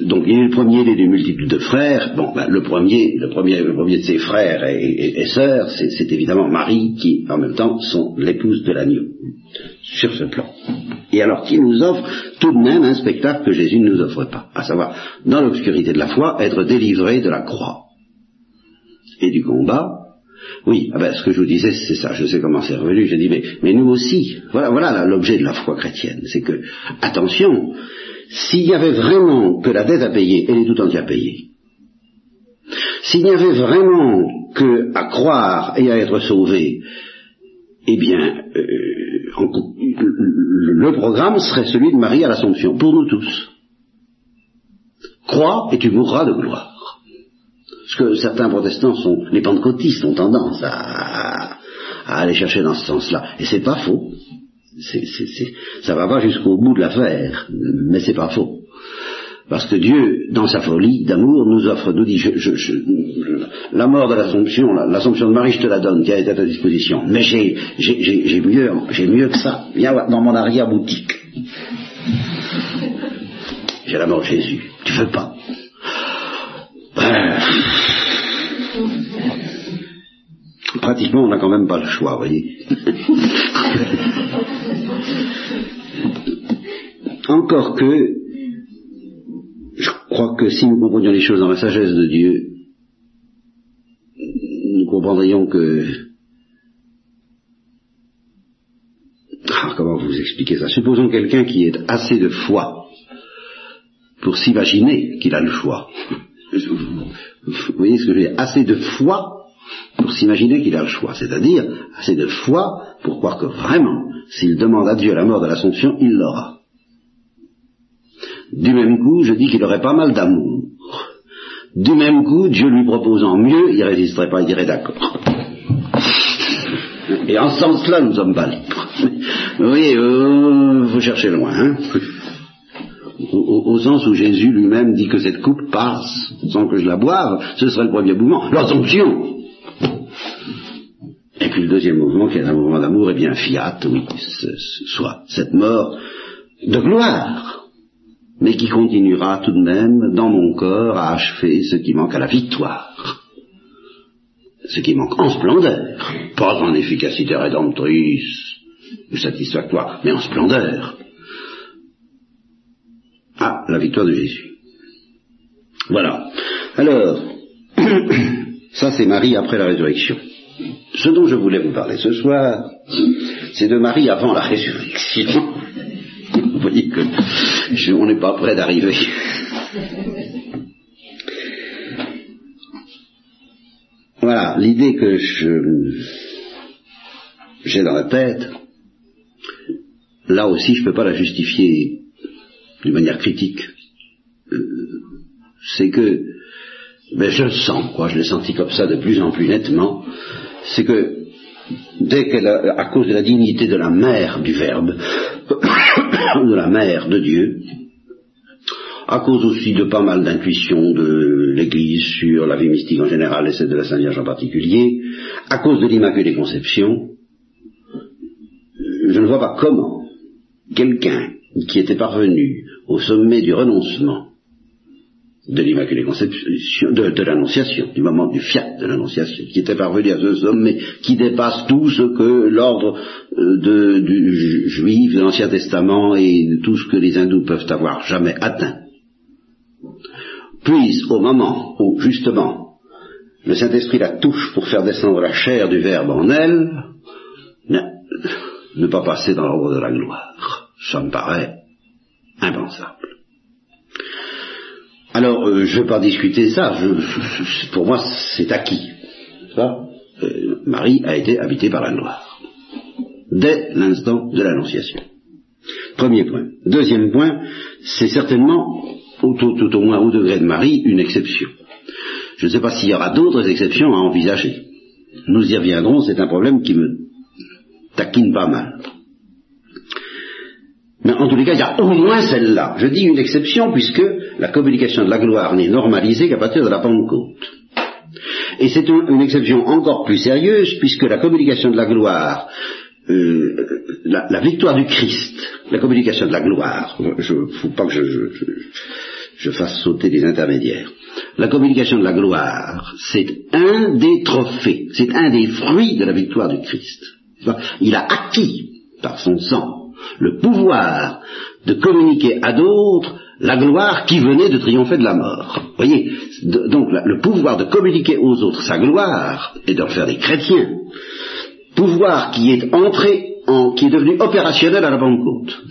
donc, il est le premier des multitudes de frères. Bon, ben, le premier, le premier, le premier de ses frères et, sœurs, c'est évidemment Marie, qui en même temps sont l'épouse de l'agneau. Sur ce plan. Et alors, qui nous offre tout de même un spectacle que Jésus ne nous offre pas, à savoir, dans l'obscurité de la foi, être délivré de la croix et du combat, oui, ah ben, ce que je vous disais, c'est ça, je sais comment c'est revenu, j'ai dit, mais, nous aussi, voilà, voilà l'objet de la foi chrétienne, c'est que, attention, s'il y avait vraiment que la dette à payer, elle est tout entière payée. S'il n'y avait vraiment que à croire et à être sauvé, eh bien, euh, le programme serait celui de Marie à l'Assomption, pour nous tous. Crois et tu mourras de gloire. Ce que certains protestants sont, les pentecôtistes ont tendance à, aller chercher dans ce sens-là. Et c'est pas faux. C'est, c'est, ça va pas jusqu'au bout de l'affaire, mais c'est pas faux. Parce que Dieu, dans sa folie d'amour, nous offre, nous dit, je, la mort de l'Assomption, l'Assomption de Marie, je te la donne, a été à ta disposition. Mais j'ai, j'ai, mieux, j'ai mieux que ça. Viens dans mon arrière-boutique. J'ai la mort de Jésus. Tu veux pas Pratiquement, on n'a quand même pas le choix, vous voyez. Encore que, je crois que si nous comprenions les choses dans la sagesse de Dieu, nous comprendrions que... Ah, comment vous expliquer ça? Supposons quelqu'un qui ait assez de foi pour s'imaginer qu'il a le choix. Vous voyez ce que je veux dire? Assez de foi pour s'imaginer qu'il a le choix, c'est-à-dire assez de foi pour croire que vraiment, s'il demande à Dieu la mort de l'Assomption, il l'aura. Du même coup, je dis qu'il aurait pas mal d'amour. Du même coup, Dieu lui proposant mieux, il résisterait pas, il dirait d'accord. Et en ce sens-là, nous sommes pas libres. Vous voyez, euh, vous cherchez loin. Hein au, sens où Jésus lui-même dit que cette coupe passe sans que je la boive, ce serait le premier mouvement, l'Assomption. Puis le deuxième mouvement, qui est un mouvement d'amour, eh bien fiat, oui, soit cette mort de gloire, mais qui continuera tout de même dans mon corps à achever ce qui manque à la victoire. Ce qui manque en splendeur, pas en efficacité rédemptrice ou satisfactoire, mais en splendeur à la victoire de Jésus. Voilà. Alors, ça c'est Marie après la résurrection. Ce dont je voulais vous parler ce soir, c'est de Marie avant la résurrection. Vous voyez que on n'est pas près d'arriver. Voilà, l'idée que j'ai dans la tête, là aussi je ne peux pas la justifier d'une manière critique. Euh, c'est que, ben je le sens, quoi, je l'ai senti comme ça de plus en plus nettement, c'est que dès qu'elle à cause de la dignité de la mère du Verbe, de la mère de Dieu, à cause aussi de pas mal d'intuitions de l'Église sur la vie mystique en général et celle de la Sainte Vierge en particulier, à cause de l'Immaculée Conception, je ne vois pas comment quelqu'un qui était parvenu au sommet du renoncement de l'Immaculée Conception, de, l'Annonciation, du moment du fiat de l'Annonciation, qui était parvenu à ce sommet qui dépasse tout ce que l'ordre euh, du juif de l'Ancien Testament et tout ce que les hindous peuvent avoir jamais atteint, puisse au moment où justement le Saint-Esprit la touche pour faire descendre la chair du Verbe en elle, ne pas passer dans l'ordre de la gloire. Ça me paraît impensable. Alors, euh, je ne vais pas discuter ça, pour moi c'est acquis. Euh, Marie a été habitée par la gloire, dès l'instant de l'Annonciation. Premier point. Deuxième point, c'est certainement, tout, au moins au degré de Marie, une exception. Je ne sais pas s'il y aura d'autres exceptions à envisager. Nous y reviendrons, c'est un problème qui me taquine pas mal. Mais en tous les cas, il y a au moins celle-là. Je dis une exception puisque la communication de la gloire n'est normalisée qu'à partir de la Pentecôte. Et c'est une, exception encore plus sérieuse puisque la communication de la gloire, euh, la, victoire du Christ, la communication de la gloire, je ne faut pas que je, je fasse sauter les intermédiaires. La communication de la gloire, c'est un des trophées, c'est un des fruits de la victoire du Christ. Il a acquis par son sang le pouvoir de communiquer à d'autres la gloire qui venait de triompher de la mort. Voyez, donc le pouvoir de communiquer aux autres sa gloire et d'en faire des chrétiens, pouvoir qui est entré en, qui est devenu opérationnel à la Pentecôte.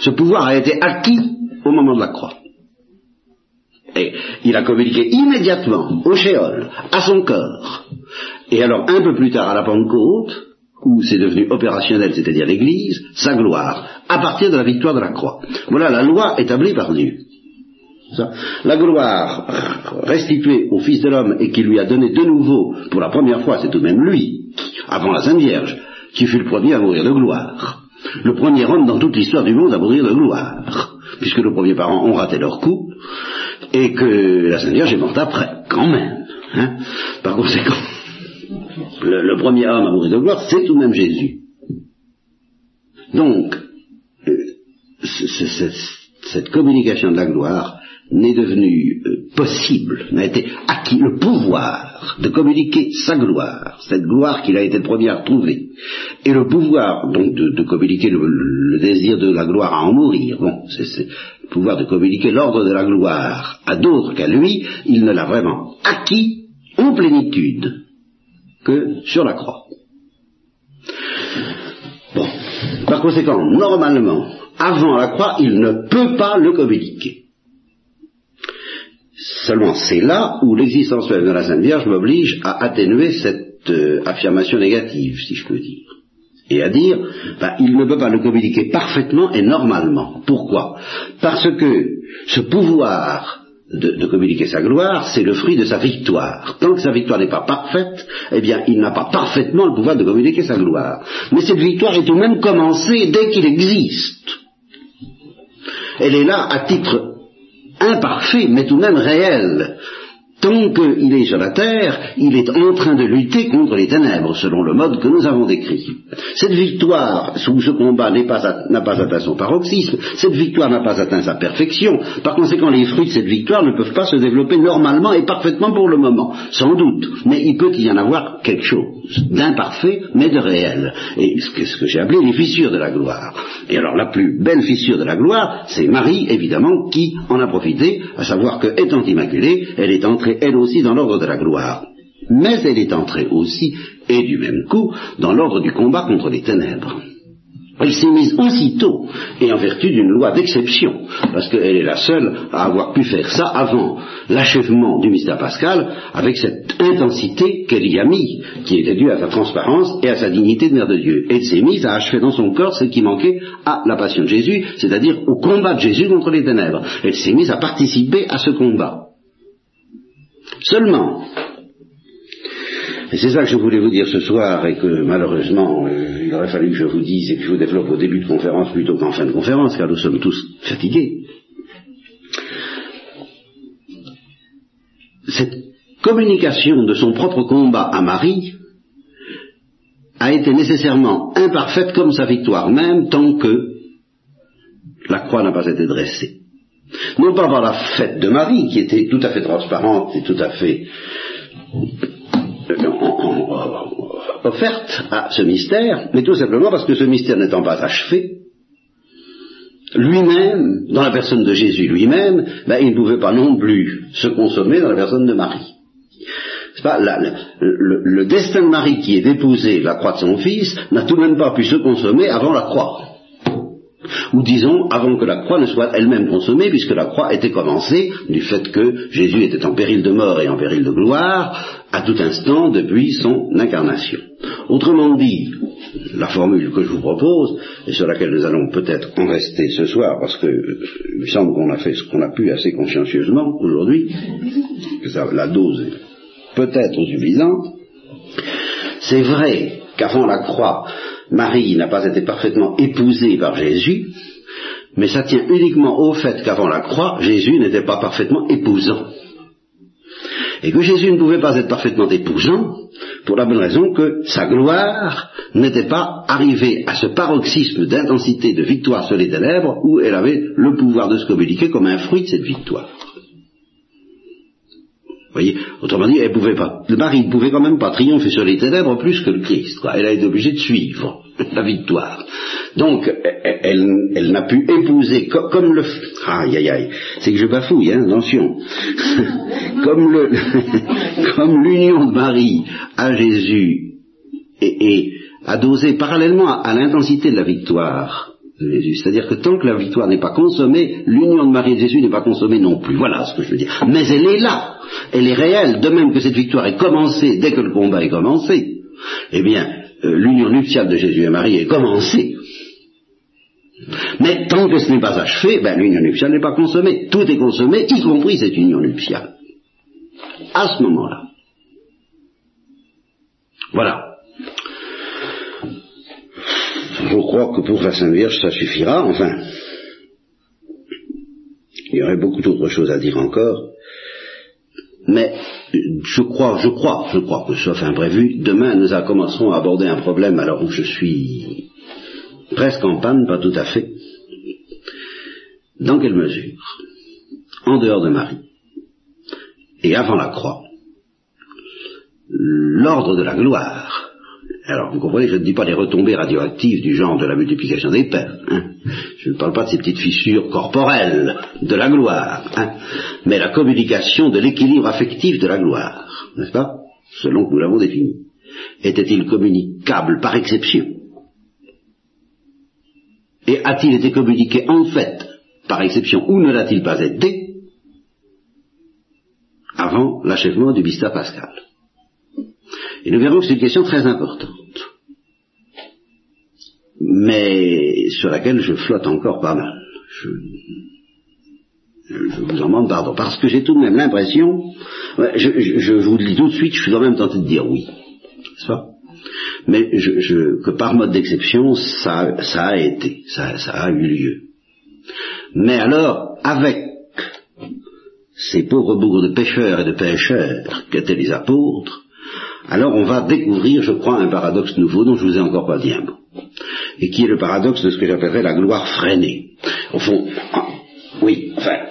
Ce pouvoir a été acquis au moment de la croix. Et il a communiqué immédiatement au Shéol, à son corps. Et alors un peu plus tard à la Pentecôte, où c'est devenu opérationnel, c'est-à-dire l'Église, sa gloire, à partir de la victoire de la croix. Voilà la loi établie par Dieu. La gloire restituée au Fils de l'homme et qui lui a donné de nouveau, pour la première fois, c'est tout de même lui, avant la Sainte Vierge, qui fut le premier à mourir de gloire. Le premier homme dans toute l'histoire du monde à mourir de gloire, puisque nos premiers parents ont raté leur coup, et que la Sainte Vierge est morte après, quand même. Hein. Par conséquent, le, premier homme à mourir de gloire, c'est tout de même Jésus. Donc, euh, cette communication de la gloire n'est devenue euh, possible, n'a été acquis le pouvoir de communiquer sa gloire, cette gloire qu'il a été le premier à trouver, et le pouvoir donc de, communiquer le, désir de la gloire à en mourir. Bon, le pouvoir de communiquer l'ordre de la gloire à d'autres qu'à lui, il ne l'a vraiment acquis en plénitude sur la croix. Bon. Par conséquent, normalement, avant la croix, il ne peut pas le communiquer. Seulement, c'est là où l'existence même de la Sainte Vierge m'oblige à atténuer cette euh, affirmation négative, si je peux dire. Et à dire, ben, il ne peut pas le communiquer parfaitement et normalement. Pourquoi? Parce que ce pouvoir de, communiquer sa gloire, c'est le fruit de sa victoire. Tant que sa victoire n'est pas parfaite, eh bien, il n'a pas parfaitement le pouvoir de communiquer sa gloire. Mais cette victoire est tout de même commencée dès qu'il existe. Elle est là à titre imparfait, mais tout de même réel. Tant qu'il est sur la terre, il est en train de lutter contre les ténèbres, selon le mode que nous avons décrit. Cette victoire, sous ce combat, n'a pas, atteint son paroxysme, cette victoire n'a pas atteint sa perfection, par conséquent les fruits de cette victoire ne peuvent pas se développer normalement et parfaitement pour le moment, sans doute, mais il peut y en avoir quelque chose d'imparfait, mais de réel, et ce que, ce que j'ai appelé les fissures de la gloire. Et alors la plus belle fissure de la gloire, c'est Marie, évidemment, qui en a profité, à savoir que, étant immaculée, elle est entrée elle aussi dans l'ordre de la gloire. Mais elle est entrée aussi, et du même coup, dans l'ordre du combat contre les ténèbres. Il s'est mise aussitôt, et en vertu d'une loi d'exception, parce qu'elle est la seule à avoir pu faire ça avant l'achèvement du mystère pascal, avec cette intensité qu'elle y a mis, qui était due à sa transparence et à sa dignité de mère de Dieu. Elle s'est mise à achever dans son corps ce qui manquait à la passion de Jésus, c'est-à-dire au combat de Jésus contre les ténèbres. Elle s'est mise à participer à ce combat. Seulement, et c'est ça que je voulais vous dire ce soir et que malheureusement euh, il aurait fallu que je vous dise et que je vous développe au début de conférence plutôt qu'en fin de conférence car nous sommes tous fatigués. Cette communication de son propre combat à Marie a été nécessairement imparfaite comme sa victoire même tant que la croix n'a pas été dressée. Non pas par la fête de Marie qui était tout à fait transparente et tout à fait offerte à ce mystère, mais tout simplement parce que ce mystère n'étant pas achevé, lui-même, dans la personne de Jésus lui-même, ben, il ne pouvait pas non plus se consommer dans la personne de Marie. Le, destin de Marie qui est déposé la croix de son fils n'a tout de même pas pu se consommer avant la croix. Ou disons, avant que la croix ne soit elle-même consommée, puisque la croix était commencée du fait que Jésus était en péril de mort et en péril de gloire, à tout instant depuis son incarnation. Autrement dit, la formule que je vous propose, et sur laquelle nous allons peut-être en rester ce soir, parce que euh, il me semble qu'on a fait ce qu'on a pu assez consciencieusement aujourd'hui, que la dose est peut-être suffisante, c'est vrai qu'avant la croix, Marie n'a pas été parfaitement épousée par Jésus, mais ça tient uniquement au fait qu'avant la croix, Jésus n'était pas parfaitement épousant. Et que Jésus ne pouvait pas être parfaitement épousant, pour la bonne raison que sa gloire n'était pas arrivée à ce paroxysme d'intensité de victoire sur les ténèbres où elle avait le pouvoir de se communiquer comme un fruit de cette victoire. Voyez, autrement dit, elle pouvait pas. Le mari ne pouvait quand même pas triompher sur les ténèbres plus que le Christ. Elle a été obligée de suivre la victoire. Donc, elle, n'a pu épouser comme le... Aïe, aïe, aïe. C'est que je bafouille, hein, attention. comme l'union de Marie à Jésus et, a dosé parallèlement à, l'intensité de la victoire C'est-à-dire que tant que la victoire n'est pas consommée, l'union de Marie et Jésus n'est pas consommée non plus. Voilà ce que je veux dire. Mais elle est là. Elle est réelle, de même que cette victoire est commencée dès que le combat est commencé. Eh bien, euh, l'union nuptiale de Jésus et Marie est commencée. Mais tant que ce n'est pas achevé, ben, l'union nuptiale n'est pas consommée. Tout est consommé, y compris cette union nuptiale. À ce moment-là. Voilà. Je crois que pour la Sainte Vierge, ça suffira. Enfin, il y aurait beaucoup d'autres choses à dire encore. Mais je crois, je crois, je crois que sauf imprévu, demain nous commencerons à aborder un problème alors où je suis presque en panne, pas tout à fait. Dans quelle mesure, en dehors de Marie, et avant la croix, l'ordre de la gloire, alors vous comprenez, je ne dis pas les retombées radioactives du genre de la multiplication des pères, hein. je ne parle pas de ces petites fissures corporelles de la gloire, hein. mais la communication de l'équilibre affectif de la gloire, n'est-ce pas Selon que nous l'avons défini. Était-il communicable par exception? Et a-t-il été communiqué en fait par exception ou ne l'a-t-il pas été avant l'achèvement du mystère pascal Et nous verrons que c'est une question très importante mais sur laquelle je flotte encore pas mal. Je, vous en demande pardon, parce que j'ai tout de même l'impression, je, vous le dis tout de suite, je suis quand même tenté de dire oui, n'est-ce pas? Mais je, que par mode d'exception, ça, a été, ça, ça a eu lieu. Mais alors, avec ces pauvres bourgs de pêcheurs et de pêcheurs qu'étaient les apôtres, alors on va découvrir, je crois, un paradoxe nouveau dont je vous ai encore pas dit un mot, et qui est le paradoxe de ce que j'appellerais la gloire freinée. Au fond, oui, enfin,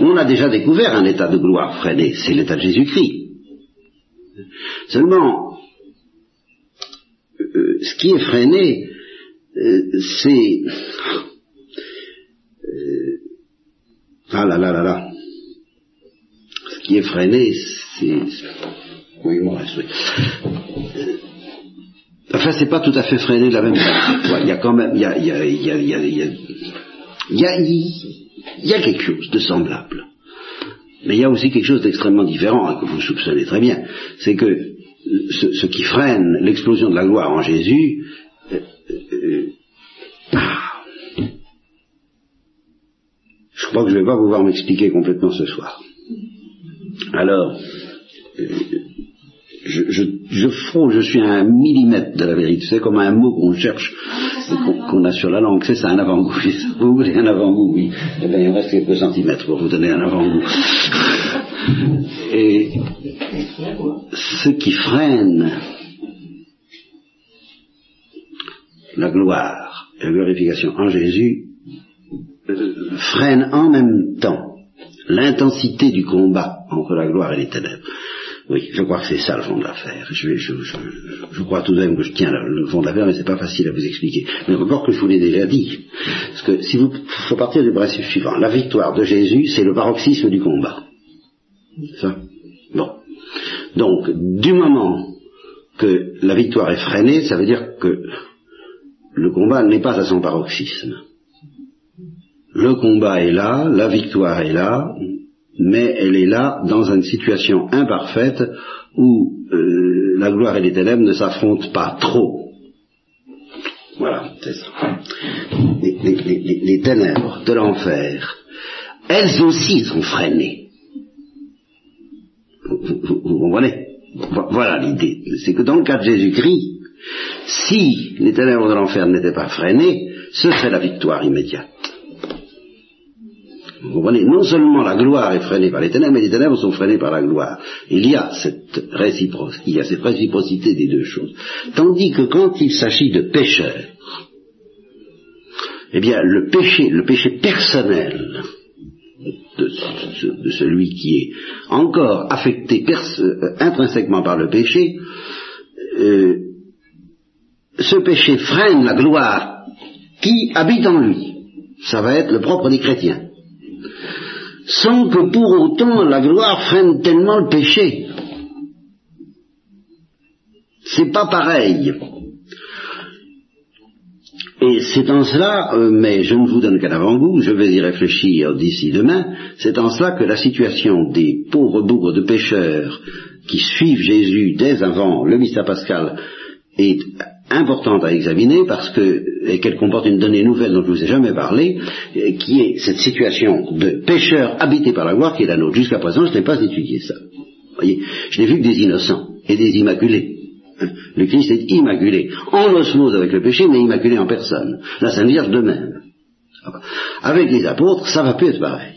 on a déjà découvert un état de gloire freiné, c'est l'état de Jésus-Christ. Seulement, euh, ce qui est freiné, euh, c'est... Euh, ah là là là là. Ce qui est freiné, c'est... Oui, moi, oui. Enfin, c'est pas tout à fait freiné de la même manière. Il y a quand même, il y a, il y a, il il il il il quelque chose de semblable. Mais il y a aussi quelque chose d'extrêmement différent, et que vous soupçonnez très bien. C'est que ce, qui freine l'explosion de la gloire en Jésus, euh, euh, ah, je crois que je ne vais pas pouvoir m'expliquer complètement ce soir. Alors, euh, je, je, je frôle, je suis à un millimètre de la vérité. C'est comme un mot qu'on cherche, qu'on a sur la langue. C'est ça, un avant-goût. Vous voulez un avant-goût, oui. Eh bien, il reste quelques centimètres pour vous donner un avant-goût. Et ce qui freine la gloire et la glorification en Jésus euh, freine en même temps l'intensité du combat entre la gloire et les ténèbres. Oui, je crois que c'est ça le fond de l'affaire. Je, je, je, je, crois tout de même que je tiens le, fond de l'affaire, mais c'est pas facile à vous expliquer. Mais encore que je vous l'ai déjà dit. Parce que si vous faut partir du principe suivant, la victoire de Jésus, c'est le paroxysme du combat. Ça? Bon. Donc, du moment que la victoire est freinée, ça veut dire que le combat n'est pas à son paroxysme. Le combat est là, la victoire est là, mais elle est là dans une situation imparfaite où euh, la gloire et les ténèbres ne s'affrontent pas trop. Voilà, c'est ça. Les, ténèbres de l'enfer, elles aussi sont freinées. Vous comprenez? Voilà l'idée. C'est que dans le cas de Jésus-Christ, si les ténèbres de l'enfer n'étaient pas freinées, ce serait la victoire immédiate. Vous comprenez Non seulement la gloire est freinée par les ténèbres, mais les ténèbres sont freinées par la gloire. Il y a cette réciprocité, des deux choses. Tandis que quand il s'agit de pécheurs, eh bien, le péché, le péché personnel de, de celui qui est encore affecté euh, intrinsèquement par le péché, euh, ce péché freine la gloire qui habite en lui. Ça va être le propre des chrétiens sans que pour autant la gloire freine tellement le péché. C'est pas pareil. Et c'est en cela, euh, mais je ne vous donne qu'un avant-goût, je vais y réfléchir d'ici demain, c'est en cela que la situation des pauvres bourgs de pécheurs qui suivent Jésus dès avant le mystère pascal est importante à examiner parce que et qu'elle comporte une donnée nouvelle dont je ne vous ai jamais parlé, qui est cette situation de pécheur habité par la gloire qui est la nôtre. Jusqu'à présent, je n'ai pas étudié ça. voyez, je n'ai vu que des innocents et des immaculés. Le Christ est immaculé, en osmose avec le péché, mais immaculé en personne. La Sainte Vierge de même. Avec les apôtres, ça va plus être pareil.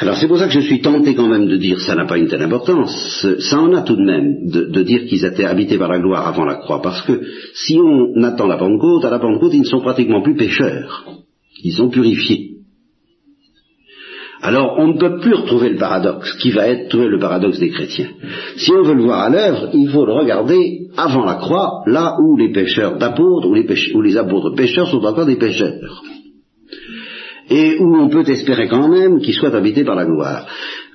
Alors c'est pour ça que je suis tenté quand même de dire ça n'a pas une telle importance. Ça en a tout de même de, dire qu'ils étaient habités par la gloire avant la croix, parce que si on attend la Pentecôte, à la Pentecôte ils ne sont pratiquement plus pécheurs, ils sont purifiés. Alors on ne peut plus retrouver le paradoxe, qui va être trouvé le paradoxe des chrétiens? Si on veut le voir à l'œuvre, il faut le regarder avant la croix, là où les pécheurs d'apôtres, ou les, où les apôtres pécheurs sont encore des pécheurs et où on peut espérer quand même qu'il soit habité par la gloire.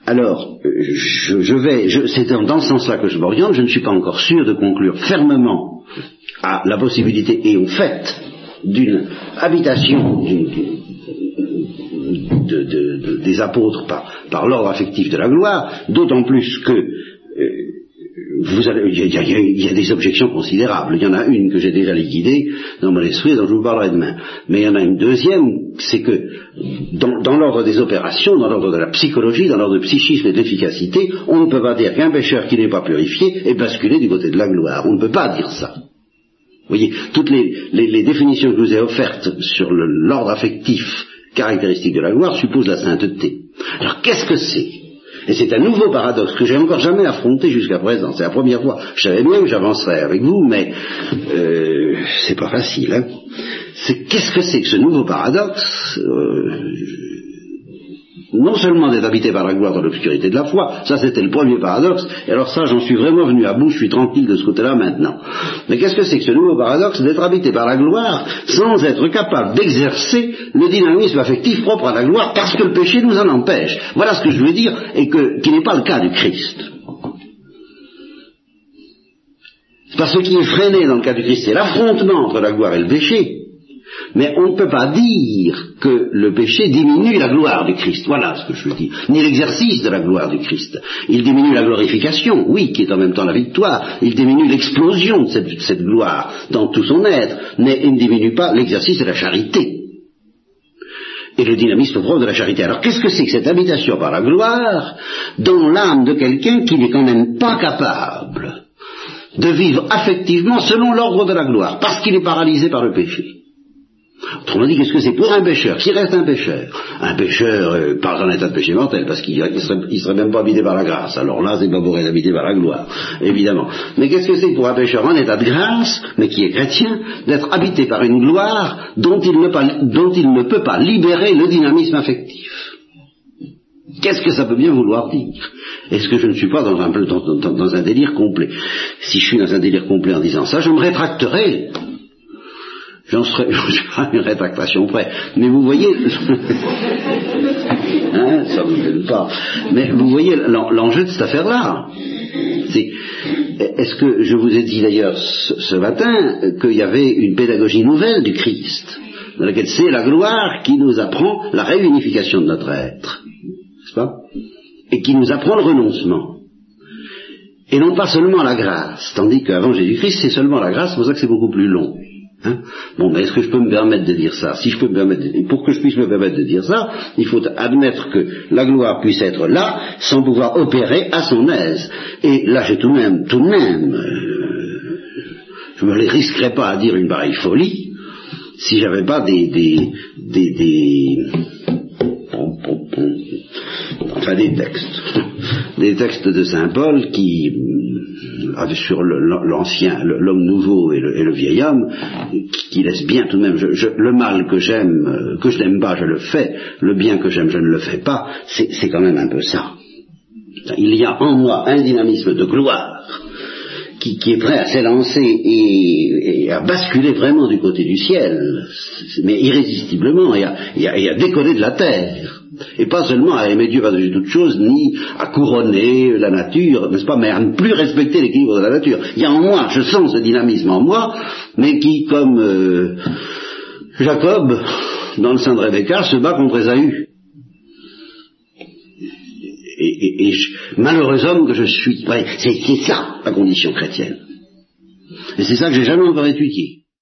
Alors, je, je vais, c'est dans ce sens-là que je m'oriente, je ne suis pas encore sûr de conclure fermement à la possibilité et au fait d'une habitation de, de, des apôtres par, par l'ordre affectif de la gloire, d'autant plus que euh, vous il, y a, des objections considérables. Il y en a une que j'ai déjà liquidée dans mon esprit, dont je vous parlerai demain. Mais il y en a une deuxième, c'est que dans, l'ordre des opérations, dans l'ordre de la psychologie, dans l'ordre du psychisme et de l'efficacité, on ne peut pas dire qu'un pécheur qui n'est pas purifié est basculé du côté de la gloire. On ne peut pas dire ça. Vous voyez, toutes les, les, les définitions que je vous ai offertes sur l'ordre affectif caractéristique de la gloire supposent la sainteté. Alors qu'est-ce que c'est? Et c'est un nouveau paradoxe que j'ai encore jamais affronté jusqu'à présent. C'est la première fois. Je savais bien que j'avancerais avec vous, mais euh, c'est pas facile. Hein. C'est qu'est-ce que c'est que ce nouveau paradoxe? Euh, non seulement d'être habité par la gloire dans l'obscurité de la foi, ça c'était le premier paradoxe, et alors ça j'en suis vraiment venu à bout, je suis tranquille de ce côté-là maintenant. Mais qu'est-ce que c'est que ce nouveau paradoxe d'être habité par la gloire sans être capable d'exercer le dynamisme affectif propre à la gloire parce que le péché nous en empêche? Voilà ce que je veux dire, et que, qui n'est pas le cas du Christ. Parce que ce qui est freiné dans le cas du Christ, c'est l'affrontement entre la gloire et le péché. Mais on ne peut pas dire que le péché diminue la gloire du Christ. Voilà ce que je veux dire. Ni l'exercice de la gloire du Christ. Il diminue la glorification, oui, qui est en même temps la victoire. Il diminue l'explosion de cette, gloire dans tout son être. Mais il ne diminue pas l'exercice de la charité. Et le dynamisme propre de la charité. Alors qu'est-ce que c'est que cette habitation par la gloire dans l'âme de quelqu'un qui n'est quand même pas capable de vivre affectivement selon l'ordre de la gloire, parce qu'il est paralysé par le péché? Autrement dit, qu'est-ce que c'est pour un pécheur Qui reste un pécheur Un pécheur euh, pas en état de péché mortel, parce qu'il ne serait, même pas habité par la grâce. Alors là, c'est pas pour être habité par la gloire, évidemment. Mais qu'est-ce que c'est pour un pécheur en état de grâce, mais qui est chrétien, d'être habité par une gloire dont il ne, peut pas libérer le dynamisme affectif? Qu'est-ce que ça peut bien vouloir dire? Est-ce que je ne suis pas un, dans un délire complet? Si je suis dans un délire complet en disant ça, je me rétracterai j'en serais, à une rétractation près. Mais vous voyez, hein, ça vous gêne pas. Mais vous voyez l'enjeu de cette affaire-là. est-ce que je vous ai dit d'ailleurs ce, matin qu'il y avait une pédagogie nouvelle du Christ, dans laquelle c'est la gloire qui nous apprend la réunification de notre être, n'est-ce pas? Et qui nous apprend le renoncement. Et non pas seulement la grâce, tandis qu'avant Jésus-Christ, c'est seulement la grâce, c'est pour ça que c'est beaucoup plus long. Hein. Bon, mais est-ce que je peux me permettre de dire ça? Si je peux me permettre de, pour que je puisse me permettre de dire ça, il faut admettre que la gloire puisse être là sans pouvoir opérer à son aise. Et là, j'ai tout de même, tout de même, euh, je me risquerais pas à dire une pareille folie si j'avais pas des, des, des, des enfin des textes, des textes de saint Paul qui sur l'ancien, l'homme nouveau et le, vieil homme, qui laisse bien tout de même, le mal que j'aime, euh, que je n'aime pas, je le fais, le bien que j'aime, je ne le fais pas, c'est quand même un peu ça. Il y a en moi un dynamisme de gloire qui, est prêt à s'élancer et, à basculer vraiment du côté du ciel, mais irrésistiblement, et à décoller de la terre et pas seulement à aimer Dieu par-dessus toute chose, ni à couronner la nature, n'est-ce pas, mais à ne plus respecter l'équilibre de la nature. Il y a en moi, je sens ce dynamisme en moi, mais qui, comme euh, Jacob, dans le sein de Rebecca, se bat contre Esaü. Et, malheureux homme que je suis. c'est ça la condition chrétienne. Et c'est ça que j'ai jamais encore étudié.